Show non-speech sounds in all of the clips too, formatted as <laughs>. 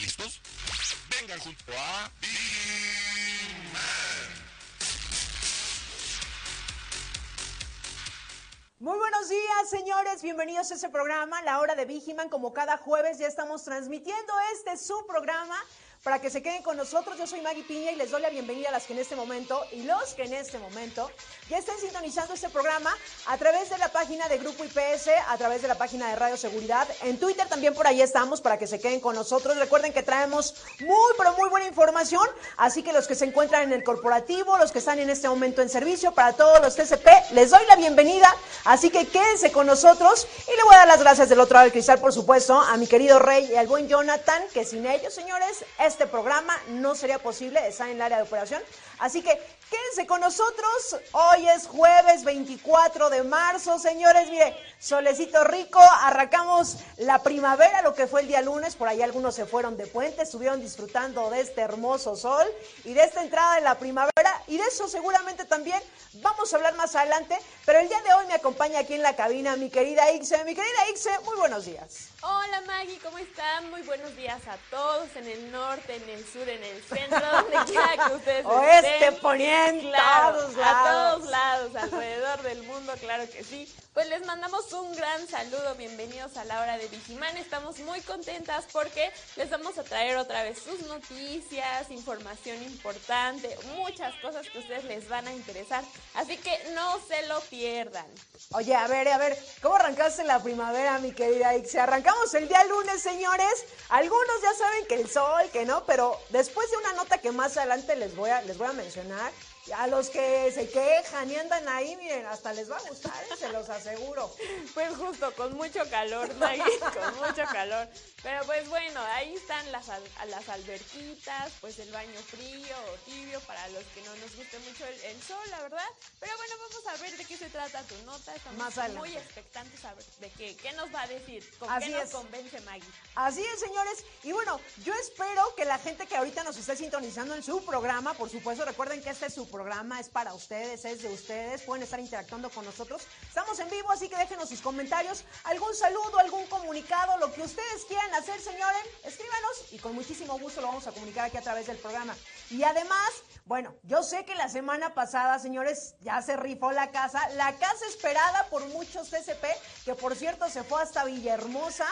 ¿Listos? Vengan junto a Big Man. Muy buenos días, señores. Bienvenidos a este programa, La Hora de Vigiman. Como cada jueves ya estamos transmitiendo este su programa para que se queden con nosotros. Yo soy Maggie Piña y les doy la bienvenida a las que en este momento y los que en este momento ya estén sintonizando este programa a través de la página de Grupo IPS, a través de la página de Radio Seguridad. En Twitter también por ahí estamos para que se queden con nosotros. Recuerden que traemos muy, pero muy buena información. Así que los que se encuentran en el corporativo, los que están en este momento en servicio, para todos los TCP, les doy la bienvenida. Así que quédense con nosotros y le voy a dar las gracias del otro lado del cristal, por supuesto, a mi querido Rey y al buen Jonathan, que sin ellos, señores, este programa no sería posible, está en el área de operación. Así que quédense con nosotros. Hoy es jueves 24 de marzo, señores. Mire, solecito rico. Arrancamos la primavera, lo que fue el día lunes. Por ahí algunos se fueron de puente, estuvieron disfrutando de este hermoso sol y de esta entrada de la primavera. Y de eso seguramente también vamos a hablar más adelante. Pero el día de hoy me acompaña aquí en la cabina mi querida Ixe. Mi querida Ixe, muy buenos días. Hola Maggie, ¿cómo están? Muy buenos días a todos en el norte, en el sur, en el centro, donde quiera que <laughs> ustedes Oeste, estén. poniente, Claro, todos a lados. todos lados, alrededor del mundo, claro que sí. Pues les mandamos un gran saludo, bienvenidos a la hora de Vigimán. Estamos muy contentas porque les vamos a traer otra vez sus noticias, información importante, muchas cosas que a ustedes les van a interesar. Así que no se lo pierdan. Oye, a ver, a ver, ¿cómo arrancaste la primavera, mi querida Ixe? Arrancamos el día lunes, señores. Algunos ya saben que el sol, que no, pero después de una nota que más adelante les voy a, les voy a mencionar, a los que se quejan y andan ahí, miren, hasta les va a gustar, ¿eh? se los aseguro. <laughs> Pues justo, con mucho calor, Maggie, <laughs> con mucho calor. Pero pues bueno, ahí están las, las alberquitas, pues el baño frío o tibio para los que no nos guste mucho el, el sol, la verdad. Pero bueno, vamos a ver de qué se trata tu nota. Estamos Más muy expectantes a ver de qué, qué nos va a decir, con Así qué nos es. convence Maggie. Así es, señores. Y bueno, yo espero que la gente que ahorita nos esté sintonizando en su programa, por supuesto, recuerden que este es su programa, es para ustedes, es de ustedes, pueden estar interactuando con nosotros. Estamos en vivo, así que déjenos sus comentarios, algún saludo, algún comunicado, lo que ustedes quieran hacer, señores, escríbanos y con muchísimo gusto lo vamos a comunicar aquí a través del programa. Y además, bueno, yo sé que la semana pasada, señores, ya se rifó la casa, la casa esperada por muchos TCP, que por cierto se fue hasta Villahermosa.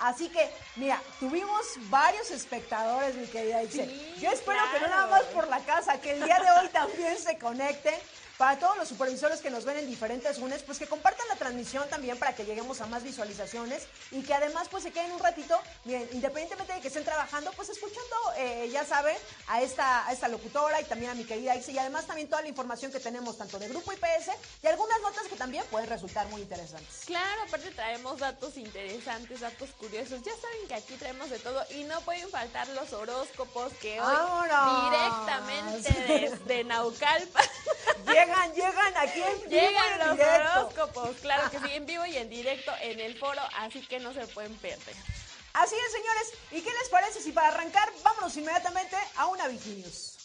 Así que, mira, tuvimos varios espectadores, mi querida Itze. Sí, Yo espero que no nada más por la casa, que el día de hoy también se conecten. Para todos los supervisores que nos ven en diferentes UNES, pues que compartan la transmisión también para que lleguemos a más visualizaciones y que además pues se queden un ratito, miren, independientemente de que estén trabajando, pues escuchando, eh, ya saben, a esta, a esta locutora y también a mi querida Ixe y además también toda la información que tenemos tanto de Grupo IPS y algunas notas que también pueden resultar muy interesantes. Claro, aparte traemos datos interesantes, datos curiosos. Ya saben que aquí traemos de todo y no pueden faltar los horóscopos que hoy directamente desde Naucalpan Llegan, llegan aquí en vivo y llegan en los directo. horóscopos. Claro que sí, en vivo y en directo en el foro, así que no se pueden perder. Así es, señores. ¿Y qué les parece si para arrancar vámonos inmediatamente a una Vigilius?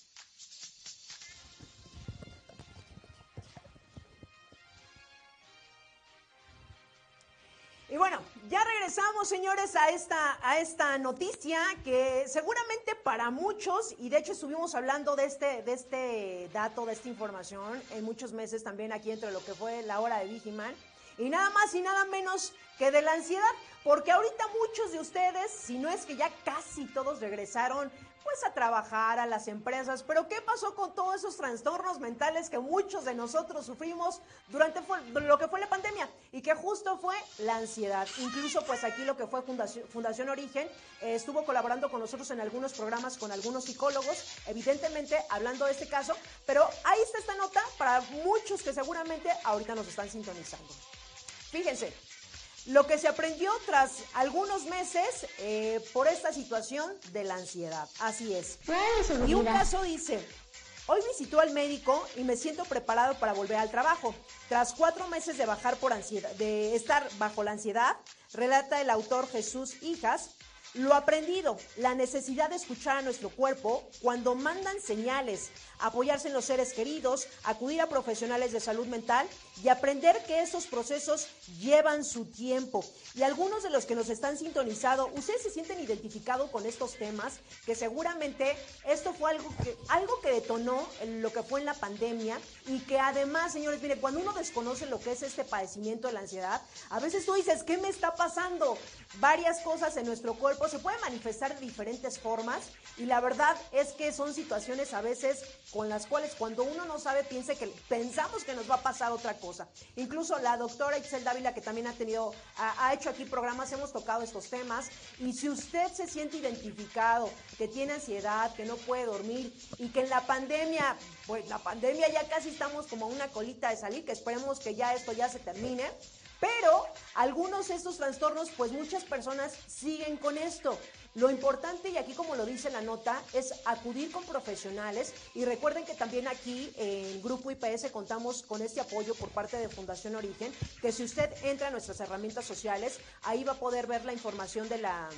Y bueno, ya regresamos, señores, a esta, a esta noticia que seguramente para muchos, y de hecho estuvimos hablando de este, de este dato, de esta información, en muchos meses también aquí entre lo que fue la hora de Vigiman, y nada más y nada menos que de la ansiedad, porque ahorita muchos de ustedes, si no es que ya casi todos regresaron, pues a trabajar a las empresas. Pero ¿qué pasó con todos esos trastornos mentales que muchos de nosotros sufrimos durante lo que fue la pandemia? Y que justo fue la ansiedad. Incluso pues aquí lo que fue Fundación, Fundación Origen eh, estuvo colaborando con nosotros en algunos programas con algunos psicólogos, evidentemente hablando de este caso. Pero ahí está esta nota para muchos que seguramente ahorita nos están sintonizando. Fíjense, lo que se aprendió tras algunos meses eh, por esta situación de la ansiedad. Así es. Y un caso dice, Hoy visitó al médico y me siento preparado para volver al trabajo. Tras cuatro meses de bajar por ansiedad, de estar bajo la ansiedad, relata el autor Jesús Hijas, lo aprendido, la necesidad de escuchar a nuestro cuerpo cuando mandan señales, apoyarse en los seres queridos, acudir a profesionales de salud mental y aprender que esos procesos llevan su tiempo. Y algunos de los que nos están sintonizando, ustedes se sienten identificados con estos temas, que seguramente esto fue algo que, algo que detonó lo que fue en la pandemia y que además, señores, mire, cuando uno desconoce lo que es este padecimiento de la ansiedad, a veces tú dices, ¿qué me está pasando? Varias cosas en nuestro cuerpo se pueden manifestar de diferentes formas y la verdad es que son situaciones a veces con las cuales cuando uno no sabe piense que pensamos que nos va a pasar otra cosa. Incluso la doctora Itzel Dávila que también ha tenido ha, hecho aquí programas hemos tocado estos temas y si usted se siente identificado, que tiene ansiedad, que no puede dormir y que en la pandemia, pues la pandemia ya casi estamos como una colita de salir, que esperemos que ya esto ya se termine. Pero algunos de estos trastornos, pues muchas personas siguen con esto. Lo importante, y aquí como lo dice la nota, es acudir con profesionales y recuerden que también aquí en Grupo IPS contamos con este apoyo por parte de Fundación Origen, que si usted entra a nuestras herramientas sociales, ahí va a poder ver la información de la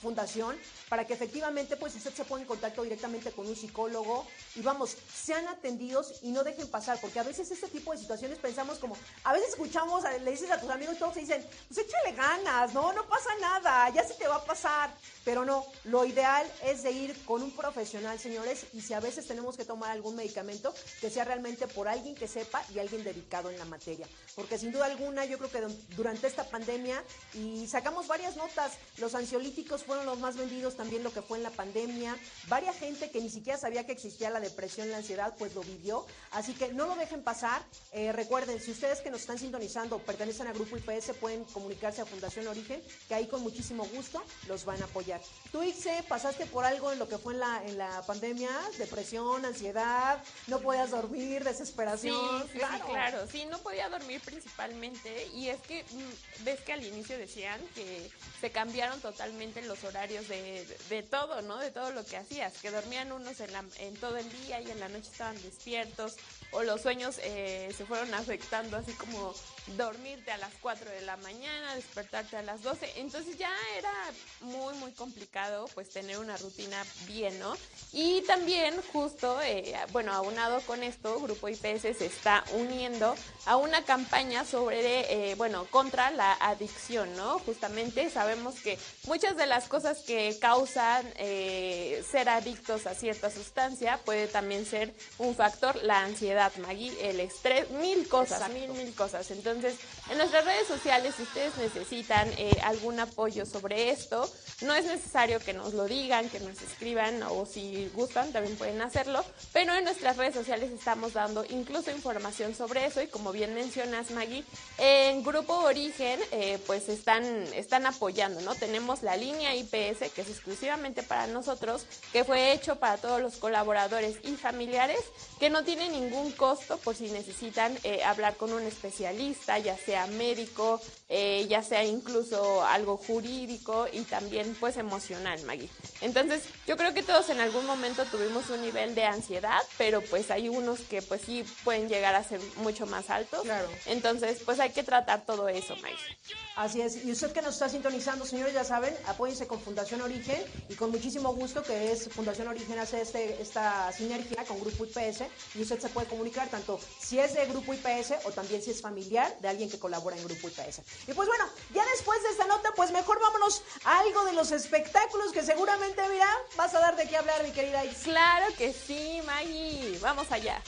fundación para que efectivamente pues usted se ponga en contacto directamente con un psicólogo y vamos, sean atendidos y no dejen pasar, porque a veces este tipo de situaciones pensamos como, a veces escuchamos, le dices a tus amigos y todos se dicen, pues échale ganas, no, no pasa nada, ya se te va a pasar, pero no, lo ideal es de ir con un profesional, señores, y si a veces tenemos que tomar algún medicamento, que sea realmente por alguien que sepa y alguien dedicado en la materia, porque sin duda alguna yo creo que durante esta pandemia y sacamos varias notas, los ansiolíticos fueron los más vendidos también lo que fue en la pandemia. Varia gente que ni siquiera sabía que existía la depresión, la ansiedad, pues lo vivió. Así que no lo dejen pasar. Eh, recuerden, si ustedes que nos están sintonizando pertenecen a Grupo IPS, pueden comunicarse a Fundación Origen, que ahí con muchísimo gusto los van a apoyar. Tú, Ixe, pasaste por algo en lo que fue en la, en la pandemia, depresión, ansiedad, no podías dormir, desesperación. Sí, claro. claro, sí, no podía dormir principalmente. Y es que, mm, ves que al inicio decían que se cambiaron totalmente los horarios de, de, todo, ¿no? De todo lo que hacías, que dormían unos en, la, en todo el día y en la noche estaban despiertos, o los sueños eh, se fueron afectando, así como dormirte a las 4 de la mañana, despertarte a las 12, entonces ya era muy, muy complicado pues tener una rutina bien, ¿no? Y también justo, eh, bueno, aunado con esto, Grupo IPS se está uniendo a una campaña sobre, eh, bueno, contra la adicción, ¿no? Justamente sabemos que muchas de las cosas que causan ser adictos a cierta sustancia puede también ser un factor, la ansiedad Maggie, el estrés, mil cosas, mil, mil cosas. Entonces, en nuestras redes sociales, si ustedes necesitan eh, algún apoyo sobre esto, no es necesario que nos lo digan, que nos escriban o si gustan también pueden hacerlo, pero en nuestras redes sociales estamos dando incluso información sobre eso y como bien mencionas Maggie, en Grupo Origen eh, pues están, están apoyando, ¿no? Tenemos la línea IPS que es exclusivamente para nosotros, que fue hecho para todos los colaboradores y familiares, que no tiene ningún costo por si necesitan eh, hablar con un especialista, ya sea médico, eh, ya sea incluso algo jurídico y también pues emocional, Maggie. Entonces yo creo que todos en algún momento tuvimos un nivel de ansiedad, pero pues hay unos que pues sí pueden llegar a ser mucho más altos. Claro. Entonces pues hay que tratar todo eso, Maggie. Así es. Y usted que nos está sintonizando, señores, ya apóyense con Fundación Origen y con muchísimo gusto que es Fundación Origen hace este, esta sinergia con Grupo IPS y usted se puede comunicar tanto si es de Grupo IPS o también si es familiar de alguien que colabora en Grupo IPS. Y pues bueno, ya después de esta nota, pues mejor vámonos a algo de los espectáculos que seguramente, mira, vas a dar de qué hablar, mi querida Is. Claro que sí, Maggie. Vamos allá.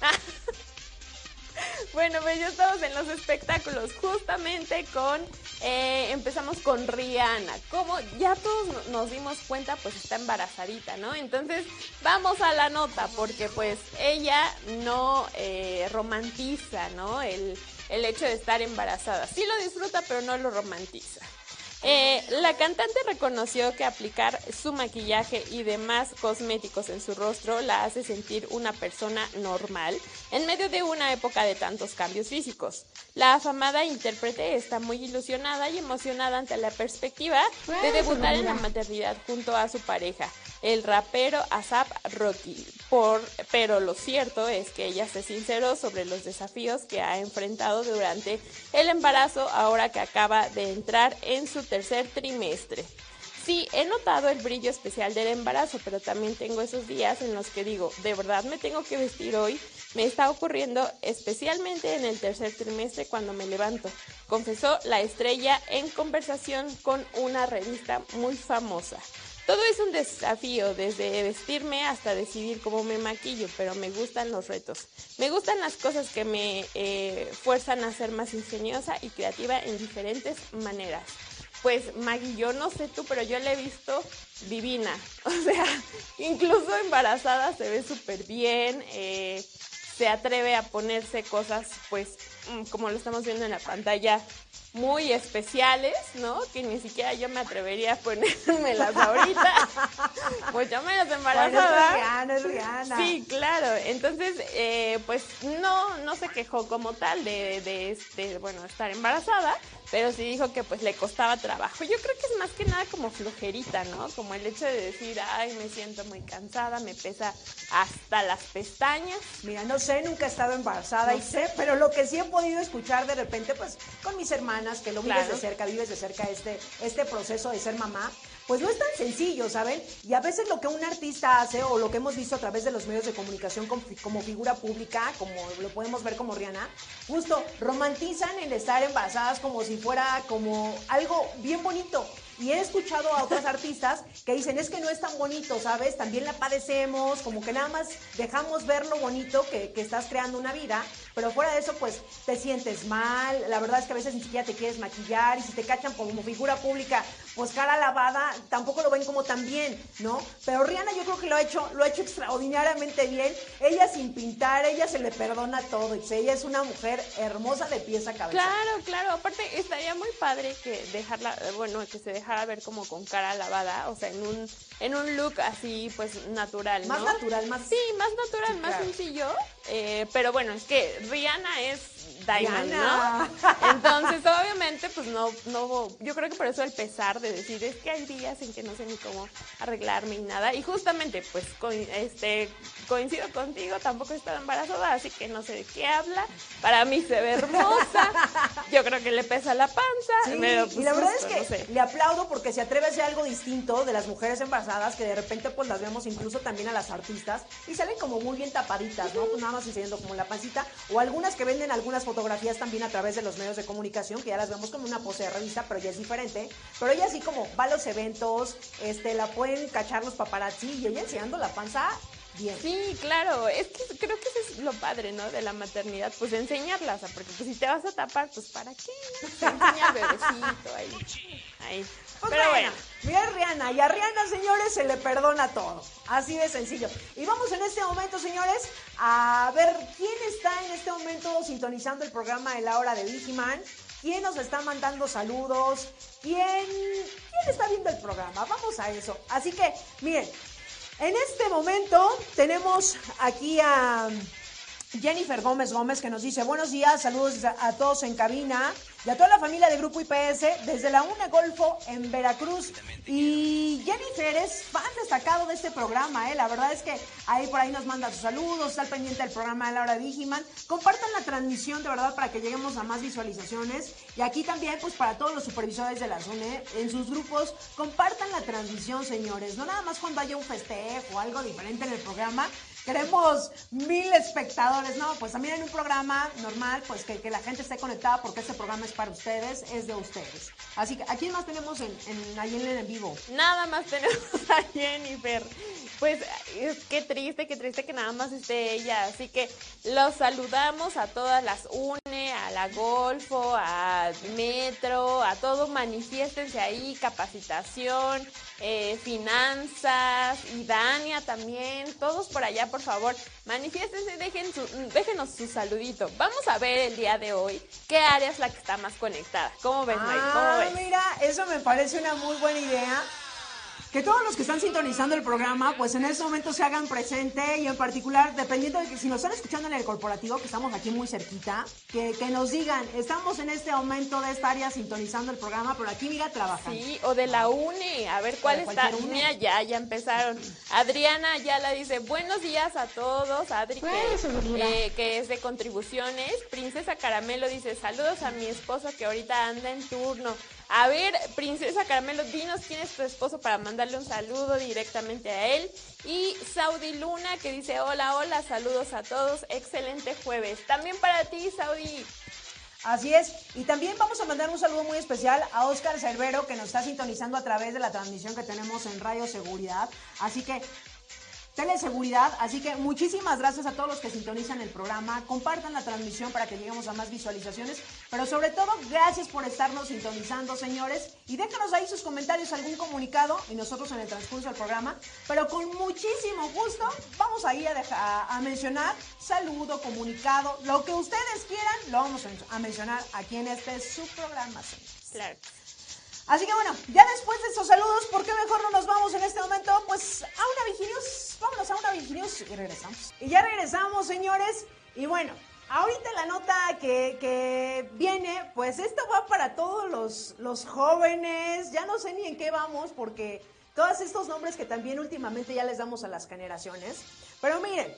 <laughs> Bueno, pues ya estamos en los espectáculos, justamente con, eh, empezamos con Rihanna. Como ya todos nos dimos cuenta, pues está embarazadita, ¿no? Entonces, vamos a la nota, porque pues ella no eh, romantiza, ¿no? El, el hecho de estar embarazada. Sí lo disfruta, pero no lo romantiza. Eh, la cantante reconoció que aplicar su maquillaje y demás cosméticos en su rostro la hace sentir una persona normal en medio de una época de tantos cambios físicos. La afamada intérprete está muy ilusionada y emocionada ante la perspectiva de debutar en la maternidad junto a su pareja, el rapero Asap Rocky. Pero lo cierto es que ella se sinceró sobre los desafíos que ha enfrentado durante el embarazo ahora que acaba de entrar en su tercer trimestre. Sí, he notado el brillo especial del embarazo, pero también tengo esos días en los que digo, de verdad me tengo que vestir hoy. Me está ocurriendo especialmente en el tercer trimestre cuando me levanto, confesó la estrella en conversación con una revista muy famosa. Todo es un desafío, desde vestirme hasta decidir cómo me maquillo, pero me gustan los retos. Me gustan las cosas que me eh, fuerzan a ser más ingeniosa y creativa en diferentes maneras. Pues Maggie, yo no sé tú, pero yo la he visto divina. <laughs> O sea, incluso embarazada se ve súper bien. Eh, se atreve a ponerse cosas, pues, mm, como lo estamos viendo en la pantalla, muy especiales, ¿no? Que ni siquiera yo me atrevería a ponérmelas ahorita, mucho menos embarazada. Bueno, es Rihanna, es Rihanna. Sí, claro. Entonces, eh, pues no, no se quejó como tal de, de, este, bueno, estar embarazada, pero sí dijo que pues le costaba trabajo. Yo creo que es más que nada como flojerita, ¿no? Como el hecho de decir, ay, me siento muy cansada, me pesa hasta las pestañas. Mira, no sé, nunca he estado embarazada y sé, pero lo que sí he podido escuchar de repente, pues con mis que lo vives Claro. de cerca, vives de cerca este, este proceso de ser mamá, pues no es tan sencillo, ¿saben? Y a veces lo que un artista hace o lo que hemos visto a través de los medios de comunicación como, fi- como figura pública, como lo podemos ver como Rihanna, justo romantizan el estar embarazadas como si fuera como algo bien bonito. Y he escuchado a otros <laughs> artistas que dicen, es que no es tan bonito, ¿sabes? También la padecemos, como que nada más dejamos ver lo bonito que, que estás creando una vida, pero fuera de eso, pues te sientes mal, la verdad es que a veces ni siquiera te quieres maquillar y si te cachan como figura pública, pues cara lavada, tampoco lo ven como tan bien, ¿no? Pero Rihanna yo creo que lo ha hecho, lo ha hecho extraordinariamente bien, ella sin pintar, ella se le perdona todo, y ella es una mujer hermosa de pies a cabeza. Claro, claro. Aparte, estaría muy padre que dejarla, eh, bueno, que se dejara ver como con cara lavada, o sea, en un, en un look así, pues, natural, Más natural, más... Sí, más natural, Sí, más claro. sencillo. eh, pero bueno, es que Rihanna es Diamond, Rihanna. ¿no? Entonces, obviamente, pues no, no, yo creo que por eso el pesar de decir, es que hay días en que no sé ni cómo arreglarme y nada. Y justamente, pues, co- este, coincido contigo, tampoco he estado embarazada, así que no sé de qué habla. Para mí se ve hermosa. Yo creo que le pesa la panza. Sí, pero, y pues, la verdad justo, es que no sé. le aplaudo porque se atreve a hacer algo distinto de las mujeres embarazadas que de repente pues las vemos incluso también a las artistas y salen como muy bien tapaditas, ¿no? Pues nada más enseñando como la pancita o algunas que venden algunas fotografías también a través de los medios de comunicación que ya las vemos como una pose de revista, pero ya es diferente. Pero ella así como va a los eventos, este, la pueden cachar los paparazzi y ella enseñando la panza bien. Sí, claro, es que creo que eso es lo padre, ¿no? De la maternidad, pues enseñarla, o sea, porque pues si te vas a tapar, pues ¿para qué? no? Se enseña al bebecito ahí. ahí. Pues Pero bueno, Mira Rihanna, y a Rihanna, señores, se le perdona todo. Así de sencillo. Y vamos en este momento, señores, a ver quién está en este momento sintonizando el programa de la hora de Vigiman. ¿Quién nos está mandando saludos? ¿Quién, ¿Quién está viendo el programa? Vamos a eso. Así que, miren, en este momento tenemos aquí a Jennifer Gómez Gómez que nos dice buenos días, saludos a todos en cabina y a toda la familia de Grupo IPS desde la UNE Golfo en Veracruz. Y Jennifer es fan destacado de este programa, ¿eh? la verdad es que ahí por ahí nos manda sus saludos, está al pendiente del programa de Laura Vigiman. Compartan la transmisión de verdad para que lleguemos a más visualizaciones y aquí también pues para todos los supervisores de la UNE en sus grupos, compartan la transmisión señores, no nada más cuando haya un festejo o algo diferente en el programa. Queremos mil espectadores, ¿no? Pues también en un programa normal, pues que, que la gente esté conectada porque este programa es para ustedes, es de ustedes. Así que, ¿a quién más tenemos en, en, en vivo? nada más tenemos <laughs> a Jennifer. Pues es qué triste, qué triste que nada más esté ella. Así que los saludamos a todas las UNE, a la Golfo, a Metro, a todo. Manifiéstense ahí, capacitación, eh, finanzas y Dania también. Todos por allá por favor, manifiéstense, dejen su, déjenos su saludito. Vamos a ver el día de hoy qué área es la que está más conectada. ¿Cómo ves, Mike? ¿Cómo Ah, ves? mira, eso me parece una muy buena idea. Que todos los que están sintonizando el programa, pues en este momento se hagan presente y en particular, dependiendo de que si nos están escuchando en el corporativo, que estamos aquí muy cerquita, que, que nos digan, estamos en este momento de esta área sintonizando el programa, pero aquí mira, trabajando. Sí, o de la UNE, a ver cuál está. Mira, ya, ya empezaron. Adriana ya la dice, buenos días a todos. Adri, que, eh, que es de contribuciones. Princesa Caramelo dice, saludos a mi esposo que ahorita anda en turno. A ver, Princesa Caramelo, dinos quién es tu esposo para mandarle un saludo directamente a él. Y Saudi Luna que dice, hola, hola, saludos a todos. Excelente jueves. También para ti, Saudi. Así es. Y también vamos a mandar un saludo muy especial a Oscar Cervero, que nos está sintonizando a través de la transmisión que tenemos en Radio Seguridad. Así que, teleseguridad. Así que muchísimas gracias a todos los que sintonizan el programa. Compartan la transmisión para que lleguemos a más visualizaciones. Pero sobre todo, gracias por estarnos sintonizando, señores. Y déjanos ahí sus comentarios, algún comunicado. Y nosotros en el transcurso del programa. Pero con muchísimo gusto, vamos a ir a, dejar- a- mencionar saludo, comunicado, lo que ustedes quieran, lo vamos a mencionar aquí en este su programa. señores. Claro. Así que bueno, ya después de estos saludos, ¿por qué mejor no nos vamos en este momento? Pues a una Vigilius, vámonos a una Vigilius y regresamos. Y ya regresamos, señores. Y bueno, ahorita la nota que, que viene, pues esto va para todos los, los jóvenes. Ya no sé ni en qué vamos porque todos estos nombres que también últimamente ya les damos a las generaciones. Pero miren,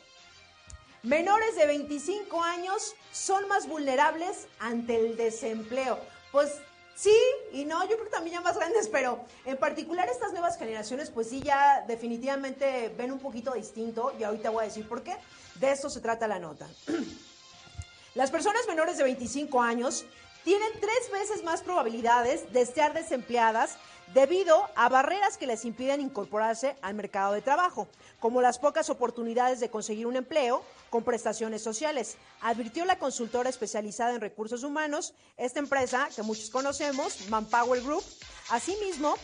Menores de 25 años son más vulnerables ante el desempleo. Pues sí y no, yo creo que también ya más grandes, pero en particular estas nuevas generaciones, pues sí ya definitivamente ven un poquito distinto y ahorita voy a decir por qué. De esto se trata la nota. <clears throat> Las personas menores de 25 años tienen tres veces más probabilidades de estar desempleadas debido a barreras que les impiden incorporarse al mercado de trabajo, como las pocas oportunidades de conseguir un empleo con prestaciones sociales, advirtió la consultora especializada en recursos humanos, esta empresa que muchos conocemos, Manpower Group. Asimismo,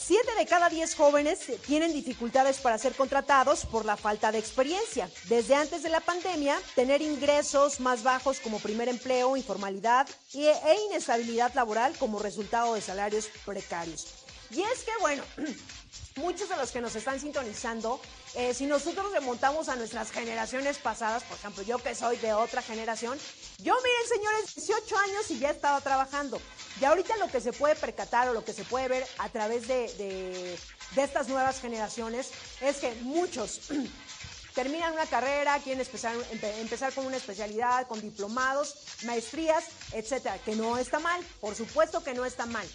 Siete de cada diez jóvenes tienen dificultades para ser contratados por la falta de experiencia. Desde antes de la pandemia, tener ingresos más bajos como primer empleo, informalidad e inestabilidad laboral como resultado de salarios precarios. Y es que, bueno, <clears throat> muchos de los que nos están sintonizando, eh, si nosotros remontamos a nuestras generaciones pasadas, por ejemplo, yo que soy de otra generación, yo miren señores, 18 años y ya estaba trabajando. Y ahorita lo que se puede percatar o lo que se puede ver a través de, de- estas nuevas generaciones es que muchos <clears throat> terminan una carrera, quieren empezar, empe- empezar con una especialidad, con diplomados, maestrías, etcétera, que no está mal, por supuesto que no está mal.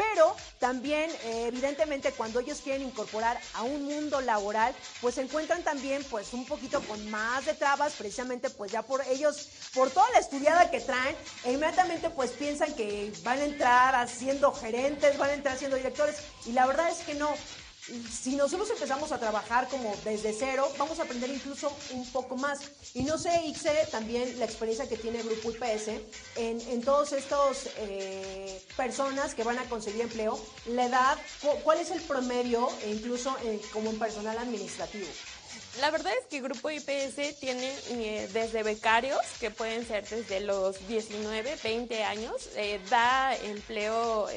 Pero también, eh, evidentemente, cuando ellos quieren incorporar a un mundo laboral, pues se encuentran también, pues, un poquito con más de trabas, precisamente, pues, ya por ellos, por toda la estudiada que traen, e inmediatamente, pues, piensan que van a entrar haciendo gerentes, van a entrar siendo directores, y la verdad es que no si nosotros empezamos a trabajar como desde cero, vamos a aprender incluso un poco más. Y no sé, Ixe, también la experiencia que tiene Grupo IPS en, en todos estos eh, personas que van a conseguir empleo, la edad, cu- cuál es el promedio, e incluso eh, como en personal administrativo. La verdad es que Grupo IPS tiene eh, desde becarios, que pueden ser desde los 19, 20 años, eh, da empleo,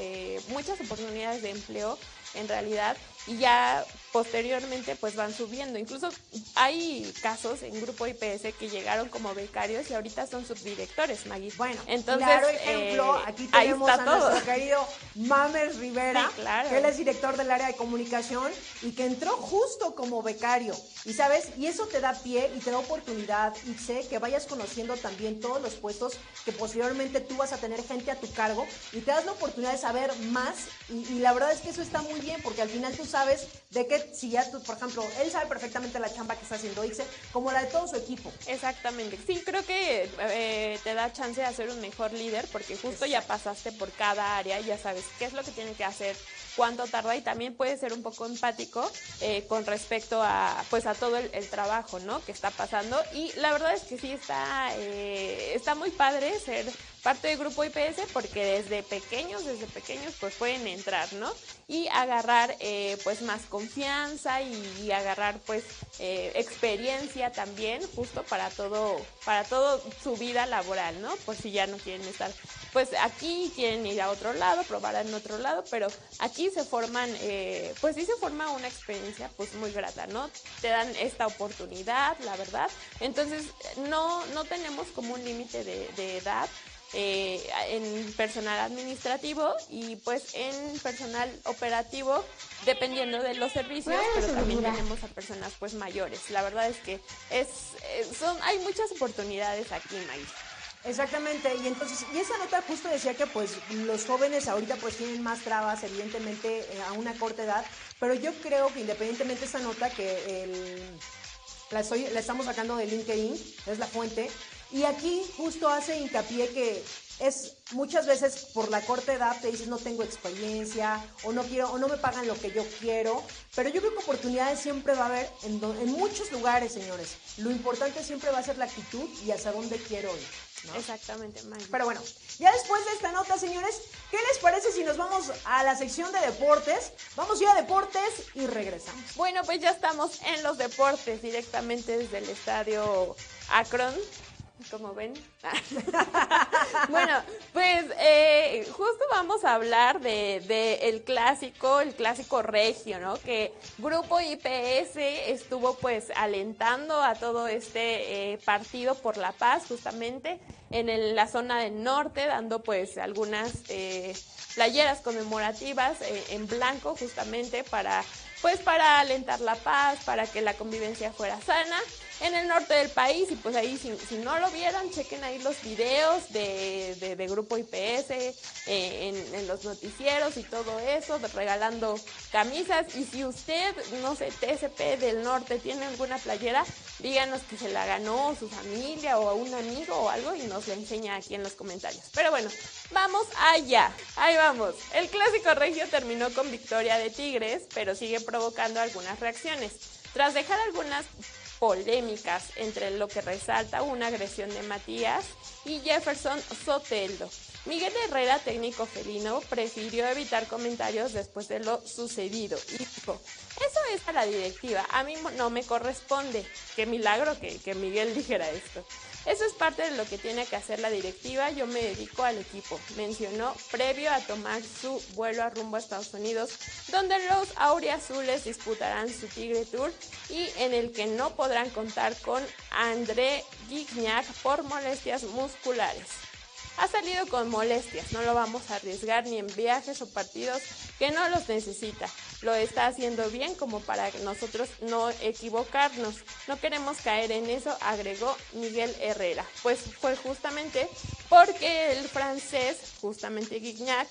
muchas oportunidades de empleo en realidad, y ya posteriormente pues van subiendo. Incluso hay casos en Grupo IPS que llegaron como becarios y ahorita son subdirectores, Maggie. Bueno, entonces claro ejemplo, eh, aquí tenemos a todo. nuestro querido Mames Rivera, Sí, claro. que él es director del área de comunicación y que entró justo como becario. Y sabes, y eso te da pie y te da oportunidad, y sé que vayas conociendo también todos los puestos que posteriormente tú vas a tener gente a tu cargo y te das la oportunidad de saber más. Y, y la verdad es que eso está muy bien porque al final tú sabes de que si ya tú, por ejemplo, él sabe perfectamente la chamba que está haciendo Ixe, como la de todo su equipo. Exactamente. Sí, creo que eh, te da chance de ser un mejor líder porque justo ya pasaste por cada área, ya sabes qué es lo que tiene que hacer, cuánto tarda y también puedes ser un poco empático eh, con respecto a pues a todo el, el trabajo, ¿no? Que está pasando y la verdad es que sí está eh, está muy padre ser parte del grupo IPS porque desde pequeños, desde pequeños pues pueden entrar, ¿no? Y agarrar eh, pues más confianza y, agarrar pues eh, experiencia también justo para todo, para todo su vida laboral, ¿no? Pues si ya no quieren estar pues aquí, quieren ir a otro lado, probar en otro lado, pero aquí se forman, eh, pues sí se forma una experiencia pues muy grata, ¿no? Te dan esta oportunidad, la verdad. Entonces no, no tenemos como un límite de, de edad eh, en personal administrativo y pues en personal operativo dependiendo de los servicios pero también tenemos a personas pues mayores. La verdad es que es eh, son hay muchas oportunidades aquí Maggie Exactamente, y entonces, y esa nota justo decía que pues los jóvenes ahorita pues tienen más trabas, evidentemente eh, a una corta edad, pero yo creo que independientemente de esa nota que el, la, la estamos sacando de LinkedIn, es la fuente, y aquí justo hace hincapié que es muchas veces por la corta edad te dices no tengo experiencia o no quiero o no me pagan lo que yo quiero, pero yo creo que oportunidades siempre va a haber en, en muchos lugares, señores. Lo importante siempre va a ser la actitud y hacia dónde quiero ir. Exactamente, Pero bueno, ya después de esta nota, señores, ¿qué les parece si nos vamos a la sección de deportes? Vamos a ir a deportes y regresamos. Bueno, pues ya estamos en los deportes directamente desde el estadio Akron como ven. <laughs> bueno, pues eh, justo vamos a hablar de, el clásico, el clásico regio, ¿no? Que Grupo IPS estuvo pues alentando a todo este eh, partido por la paz, justamente en la zona del norte, dando pues algunas eh, playeras conmemorativas en blanco, justamente para pues para alentar la paz, para que la convivencia fuera sana en el norte del país y pues ahí si, no lo vieran, chequen ahí los videos de, de, Grupo IPS eh, en, en, los noticieros y todo eso, regalando camisas y si usted, no sé, TSP del norte tiene alguna playera, díganos que se la ganó su familia o a un amigo o algo y nos la enseña aquí en los comentarios. Pero bueno, vamos allá, ahí vamos. El clásico regio terminó con victoria de Tigres, pero sigue provocando algunas reacciones. Tras dejar algunas polémicas entre lo que resalta una agresión de Matías y Jefferson Soteldo. Miguel Herrera, técnico felino, prefirió evitar comentarios después de lo sucedido y dijo, eso es a la directiva, a mí no me corresponde. Qué milagro que, que Miguel <laughs> dijera esto. Eso es parte de lo que tiene que hacer la directiva, yo me dedico al equipo, mencionó previo a tomar su vuelo a rumbo a Estados Unidos, donde los auriazules disputarán su Tigre Tour y en el que no podrán contar con André Gignac por molestias musculares ha salido con molestias, no lo vamos a arriesgar ni en viajes o partidos que no los necesita. Lo está haciendo bien como para nosotros no equivocarnos. No queremos caer en eso, agregó Miguel Herrera. Pues fue justamente porque el francés, justamente Guignac,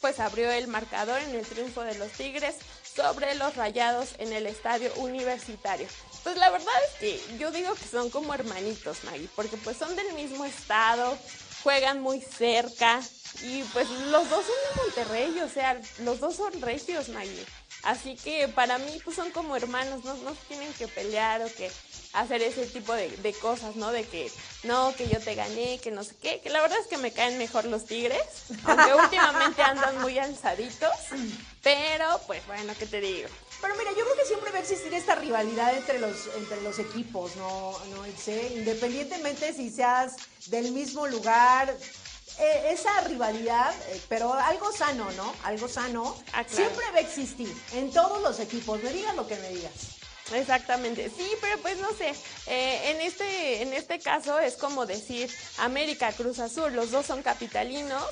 pues abrió el marcador en el triunfo de los Tigres sobre los Rayados en el estadio universitario. Pues la verdad es que yo digo que son como hermanitos, Maggie, porque pues son del mismo estado, juegan muy cerca y pues los dos son de Monterrey, o sea, los dos son regios, Maggie. Así que para mí pues son como hermanos, no, no tienen que pelear o que hacer ese tipo de, de, cosas, ¿no? De que no, que yo te gané, que no sé qué, que la verdad es que me caen mejor los tigres, aunque <laughs> últimamente andan muy alzaditos, pero pues bueno, ¿qué te digo? Pero mira, yo creo que siempre va a existir esta rivalidad entre los, entre los equipos, ¿no? ¿no? Independientemente si seas del mismo lugar, eh, esa rivalidad, eh, pero algo sano, ¿no? Algo sano, ah, siempre va a existir en todos los equipos, me digas lo que me digas. Exactamente, sí, pero pues no sé, eh, en, este, en este caso es como decir América Cruz Azul, los dos son capitalinos,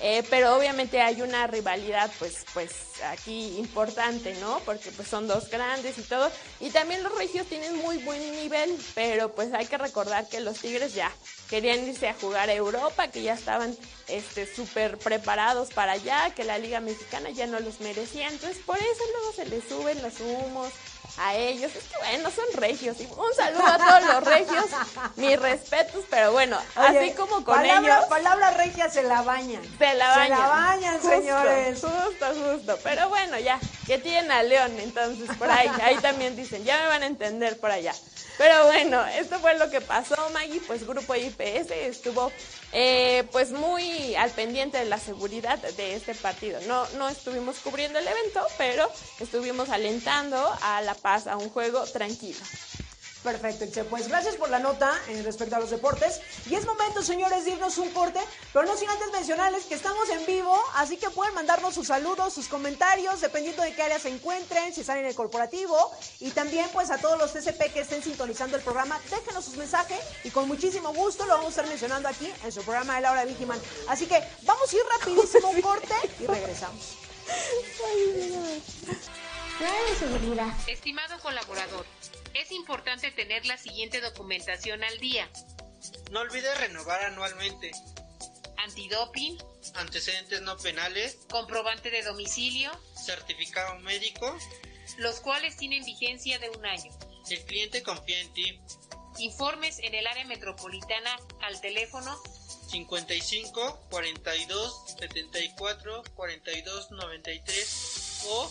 eh, pero obviamente hay una rivalidad pues pues aquí importante, ¿no? Porque pues son dos grandes y todo. Y también los regios tienen muy buen nivel, pero pues hay que recordar que los Tigres ya querían irse a jugar a Europa, que ya estaban este súper preparados para allá, que la Liga Mexicana ya no los merecía. Entonces por eso luego se les suben los humos, a ellos. Es que bueno, son regios. Un saludo a todos los regios. Mis respetos, pero bueno, así como con ellos. Palabra regia se la bañan. Se Se la Se bañan. la bañan, Justo, señores. Justo, justo. Pero bueno, ya, que tienen a León, entonces por ahí, ahí también dicen, ya me van a entender por allá. Pero bueno, esto fue lo que pasó, Maggie, pues Grupo IPS estuvo eh, pues muy al pendiente de la seguridad de este partido. No, no estuvimos cubriendo el evento, pero estuvimos alentando a la paz, a un juego tranquilo. Perfecto, Itze. Pues gracias por la nota en respecto a los deportes. Y es momento, señores, de irnos un corte, pero no sin antes mencionarles que estamos en vivo, así que pueden mandarnos sus saludos, sus comentarios, dependiendo de qué área se encuentren, si están en el corporativo. Y también, pues, a todos los TCP que estén sintonizando el programa, déjenos sus mensajes y con muchísimo gusto lo vamos a estar mencionando aquí en su programa de la hora de Vigiman. Así que vamos a ir rapidísimo a <laughs> un corte y regresamos. Nueva seguridad. Estimado colaborador, es importante tener la siguiente documentación al día. No olvides renovar anualmente. Antidoping, Antecedentes no penales, comprobante de domicilio, certificado médico. los cuales tienen vigencia de un año. El cliente confía en ti. Informes en el área metropolitana al teléfono 55 42 74 42 93 o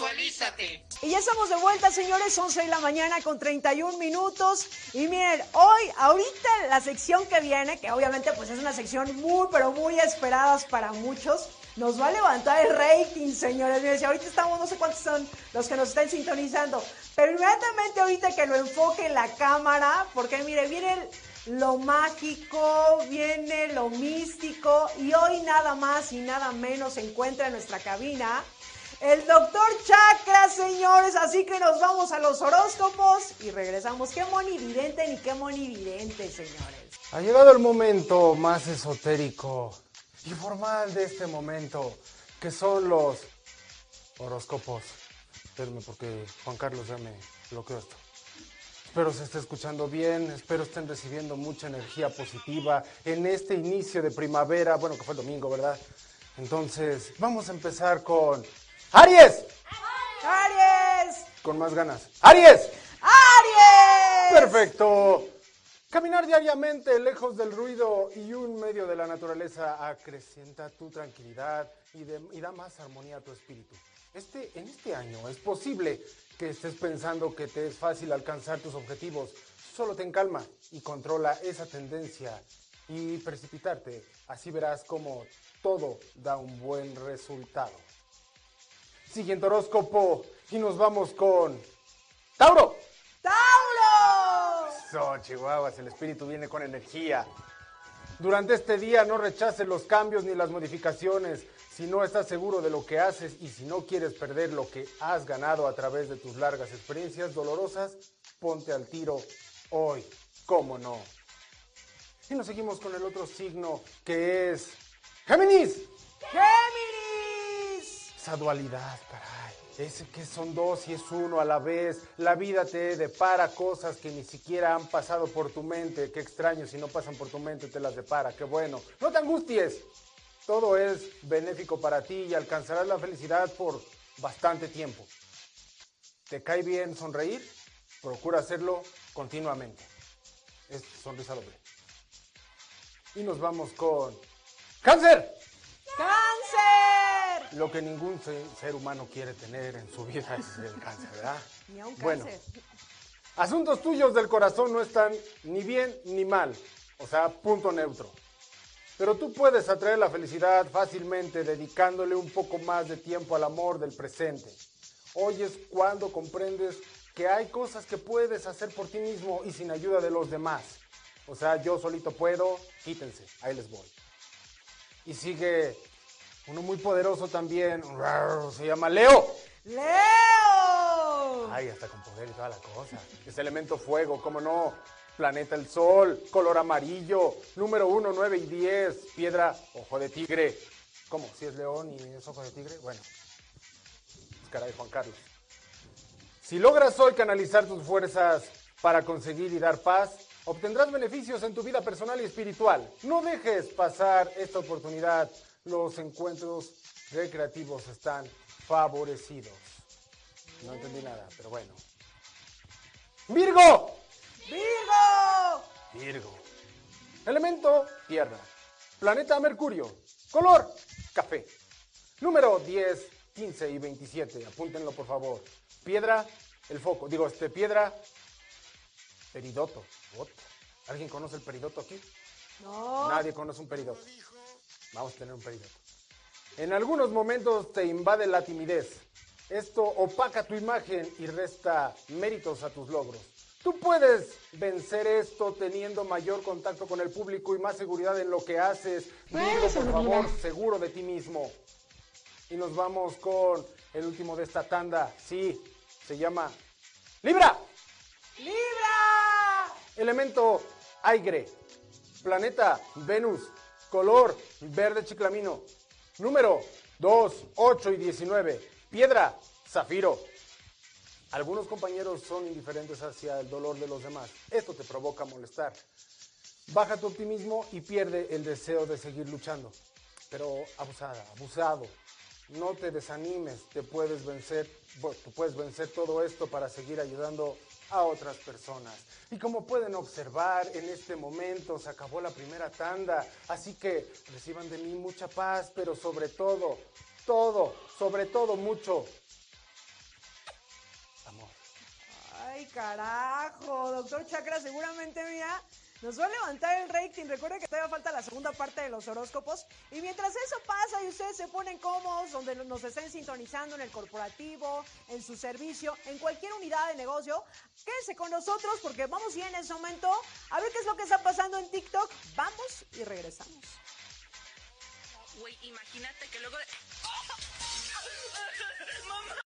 Actualízate. Y ya estamos de vuelta, señores, 11 de la mañana con 31 minutos. Y miren, hoy, ahorita la sección que viene, que obviamente pues es una sección muy, pero muy esperada para muchos, nos va a levantar el rating, señores. Miren, si ahorita estamos, no sé cuántos son los que nos están sintonizando, pero inmediatamente ahorita que lo enfoque en la cámara, porque mire, viene lo mágico, viene lo místico, y hoy nada más y nada menos se encuentra en nuestra cabina el doctor Chakra, señores. Así que nos vamos a los horóscopos y regresamos. Qué monividente ni qué monividente, señores. Ha llegado el momento más esotérico y formal de este momento, que son los horóscopos. Espérenme porque Juan Carlos ya me bloqueó esto. Espero se esté escuchando bien, espero estén recibiendo mucha energía positiva en este inicio de primavera, bueno, que fue el domingo, ¿verdad? Entonces, vamos a empezar con Aries, ¡Aries! con más ganas. Aries, ¡Aries! Perfecto. Caminar diariamente lejos del ruido y un medio de la naturaleza acrecienta tu tranquilidad y, de- y da más armonía a tu espíritu. Este, en este año es posible que estés pensando que te es fácil alcanzar tus objetivos. Solo ten calma y controla esa tendencia y precipitarte. Así verás como todo da un buen resultado. Siguiente horóscopo y nos vamos con Tauro. ¡Tauro! Eso, Chihuahuas, el espíritu viene con energía. Durante este día no rechaces los cambios ni las modificaciones. Si no estás seguro de lo que haces y si no quieres perder lo que has ganado a través de tus largas experiencias dolorosas, ponte al tiro hoy. ¿Cómo no? Y nos seguimos con el otro signo que es Géminis. ¡Géminis! Esa dualidad, caray. Ese que son dos y es uno a la vez. La vida te depara cosas que ni siquiera han pasado por tu mente. Qué extraño si no pasan por tu mente, te las depara. Qué bueno. No te angusties. Todo es benéfico para ti y alcanzarás la felicidad por bastante tiempo. ¿Te cae bien sonreír? Procura hacerlo continuamente. Es sonrisa doble. Y nos vamos con cáncer. ¡Cáncer! Lo que ningún se- ser humano quiere tener en su vida es el cáncer, ¿verdad? Ni a un Bueno, cáncer. asuntos tuyos del corazón no están ni bien ni mal, o sea, punto neutro. Pero tú puedes atraer la felicidad fácilmente dedicándole un poco más de tiempo al amor del presente. Hoy es cuando comprendes que hay cosas que puedes hacer por ti mismo y sin ayuda de los demás. O sea, yo solito puedo, quítense, ahí les voy. Y sigue uno muy poderoso también, se llama Leo. ¡Leo! Ay, hasta con poder y toda la cosa. Es elemento fuego, ¿cómo no? Planeta el Sol, color amarillo, número 1, 9 y 10, piedra, ojo de tigre. ¿Cómo? ¿Si es león y es ojo de tigre? Bueno, es cara de Juan Carlos. Si logras hoy canalizar tus fuerzas para conseguir y dar paz, obtendrás beneficios en tu vida personal y espiritual. No dejes pasar esta oportunidad. Los encuentros recreativos están favorecidos. No entendí nada, pero bueno. Virgo. ¡Virgo! Virgo. Elemento tierra. Planeta Mercurio. Color café. Número 10, 15 y 27. Apúntenlo por favor. Piedra, el foco. Digo, este, piedra, peridoto. What? ¿Alguien conoce el peridoto aquí? No. Nadie conoce un peridoto. Vamos a tener un peridoto. En algunos momentos te invade la timidez. Esto opaca tu imagen y resta méritos a tus logros. Tú puedes vencer esto teniendo mayor contacto con el público y más seguridad en lo que haces. Por favor, seguro de ti mismo. Y nos vamos con el último de esta tanda. Sí, se llama Libra. ¡Libra! Elemento aire. Planeta Venus. Color verde chiclamino. Número 2, 8 y 19. Piedra zafiro. Algunos compañeros son indiferentes hacia el dolor de los demás. Esto te provoca molestar. Baja tu optimismo y pierde el deseo de seguir luchando. Pero abusada, abusado. No te desanimes, te puedes vencer, tú puedes vencer todo esto para seguir ayudando a otras personas. Y como pueden observar, en este momento se acabó la primera tanda, así que reciban de mí mucha paz, pero sobre todo, todo, sobre todo mucho amor. Ay, carajo, doctor Chakra, seguramente, mira, nos va a levantar el rating. Recuerden que todavía falta la segunda parte de los horóscopos. Y mientras eso pasa y ustedes se ponen cómodos, donde nos estén sintonizando en el corporativo, en su servicio, en cualquier unidad de negocio, quédense con nosotros porque vamos bien en ese momento a ver qué es lo que está pasando en TikTok. Vamos y regresamos. Güey, imagínate que luego de... <laughs>